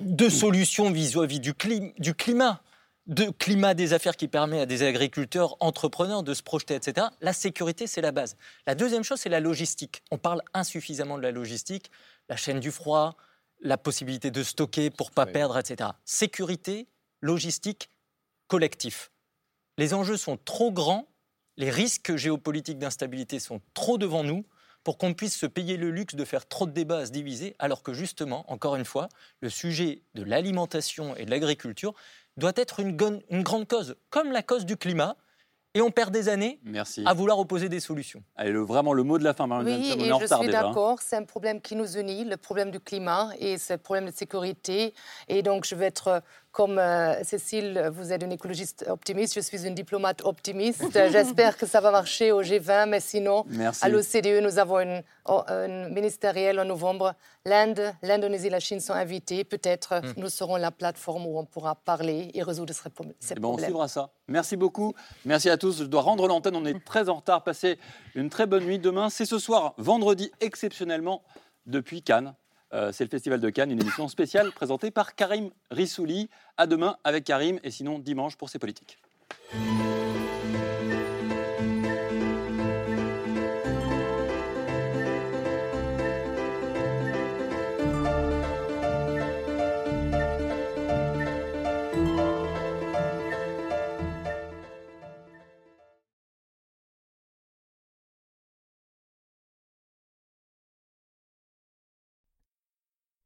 de solutions vis-à-vis du, du, climat, de climat des affaires qui permet à des agriculteurs, entrepreneurs de se projeter, etc. La sécurité, c'est la base. La deuxième chose, c'est la logistique. On parle insuffisamment de la logistique, la chaîne du froid, la possibilité de stocker pour pas perdre, etc. Sécurité, logistique, collectif. Les enjeux sont trop grands, les risques géopolitiques d'instabilité sont trop devant nous pour qu'on puisse se payer le luxe de faire trop de débats à se diviser, alors que justement, encore une fois, le sujet de l'alimentation et de l'agriculture doit être une, une grande cause, comme la cause du climat, et on perd des années à vouloir opposer des solutions. Allez, le, vraiment le mot de la fin, Marlène Oui, et je suis hein. d'accord, c'est un problème qui nous unit, le problème du climat et ce problème de sécurité. Et donc, je vais être comme euh, Cécile, vous êtes une écologiste optimiste, je suis une diplomate optimiste. J'espère que ça va marcher au G20, mais sinon, à l'OCDE, nous avons une, oh, une, ministérielle en novembre. L'Inde, l'Indonésie et la Chine sont invités. Peut-être hmm. nous serons la plateforme où on pourra parler et résoudre ces, eh ben, On suivra ça. Merci beaucoup. Merci à tous. Je dois rendre l'antenne. On est très en retard. Passez une très bonne nuit. Demain, c'est ce soir, vendredi, exceptionnellement, depuis Cannes. Euh, c'est le Festival de Cannes, une émission spéciale présentée par Karim Rissouli. À demain avec Karim et sinon dimanche pour ses politiques.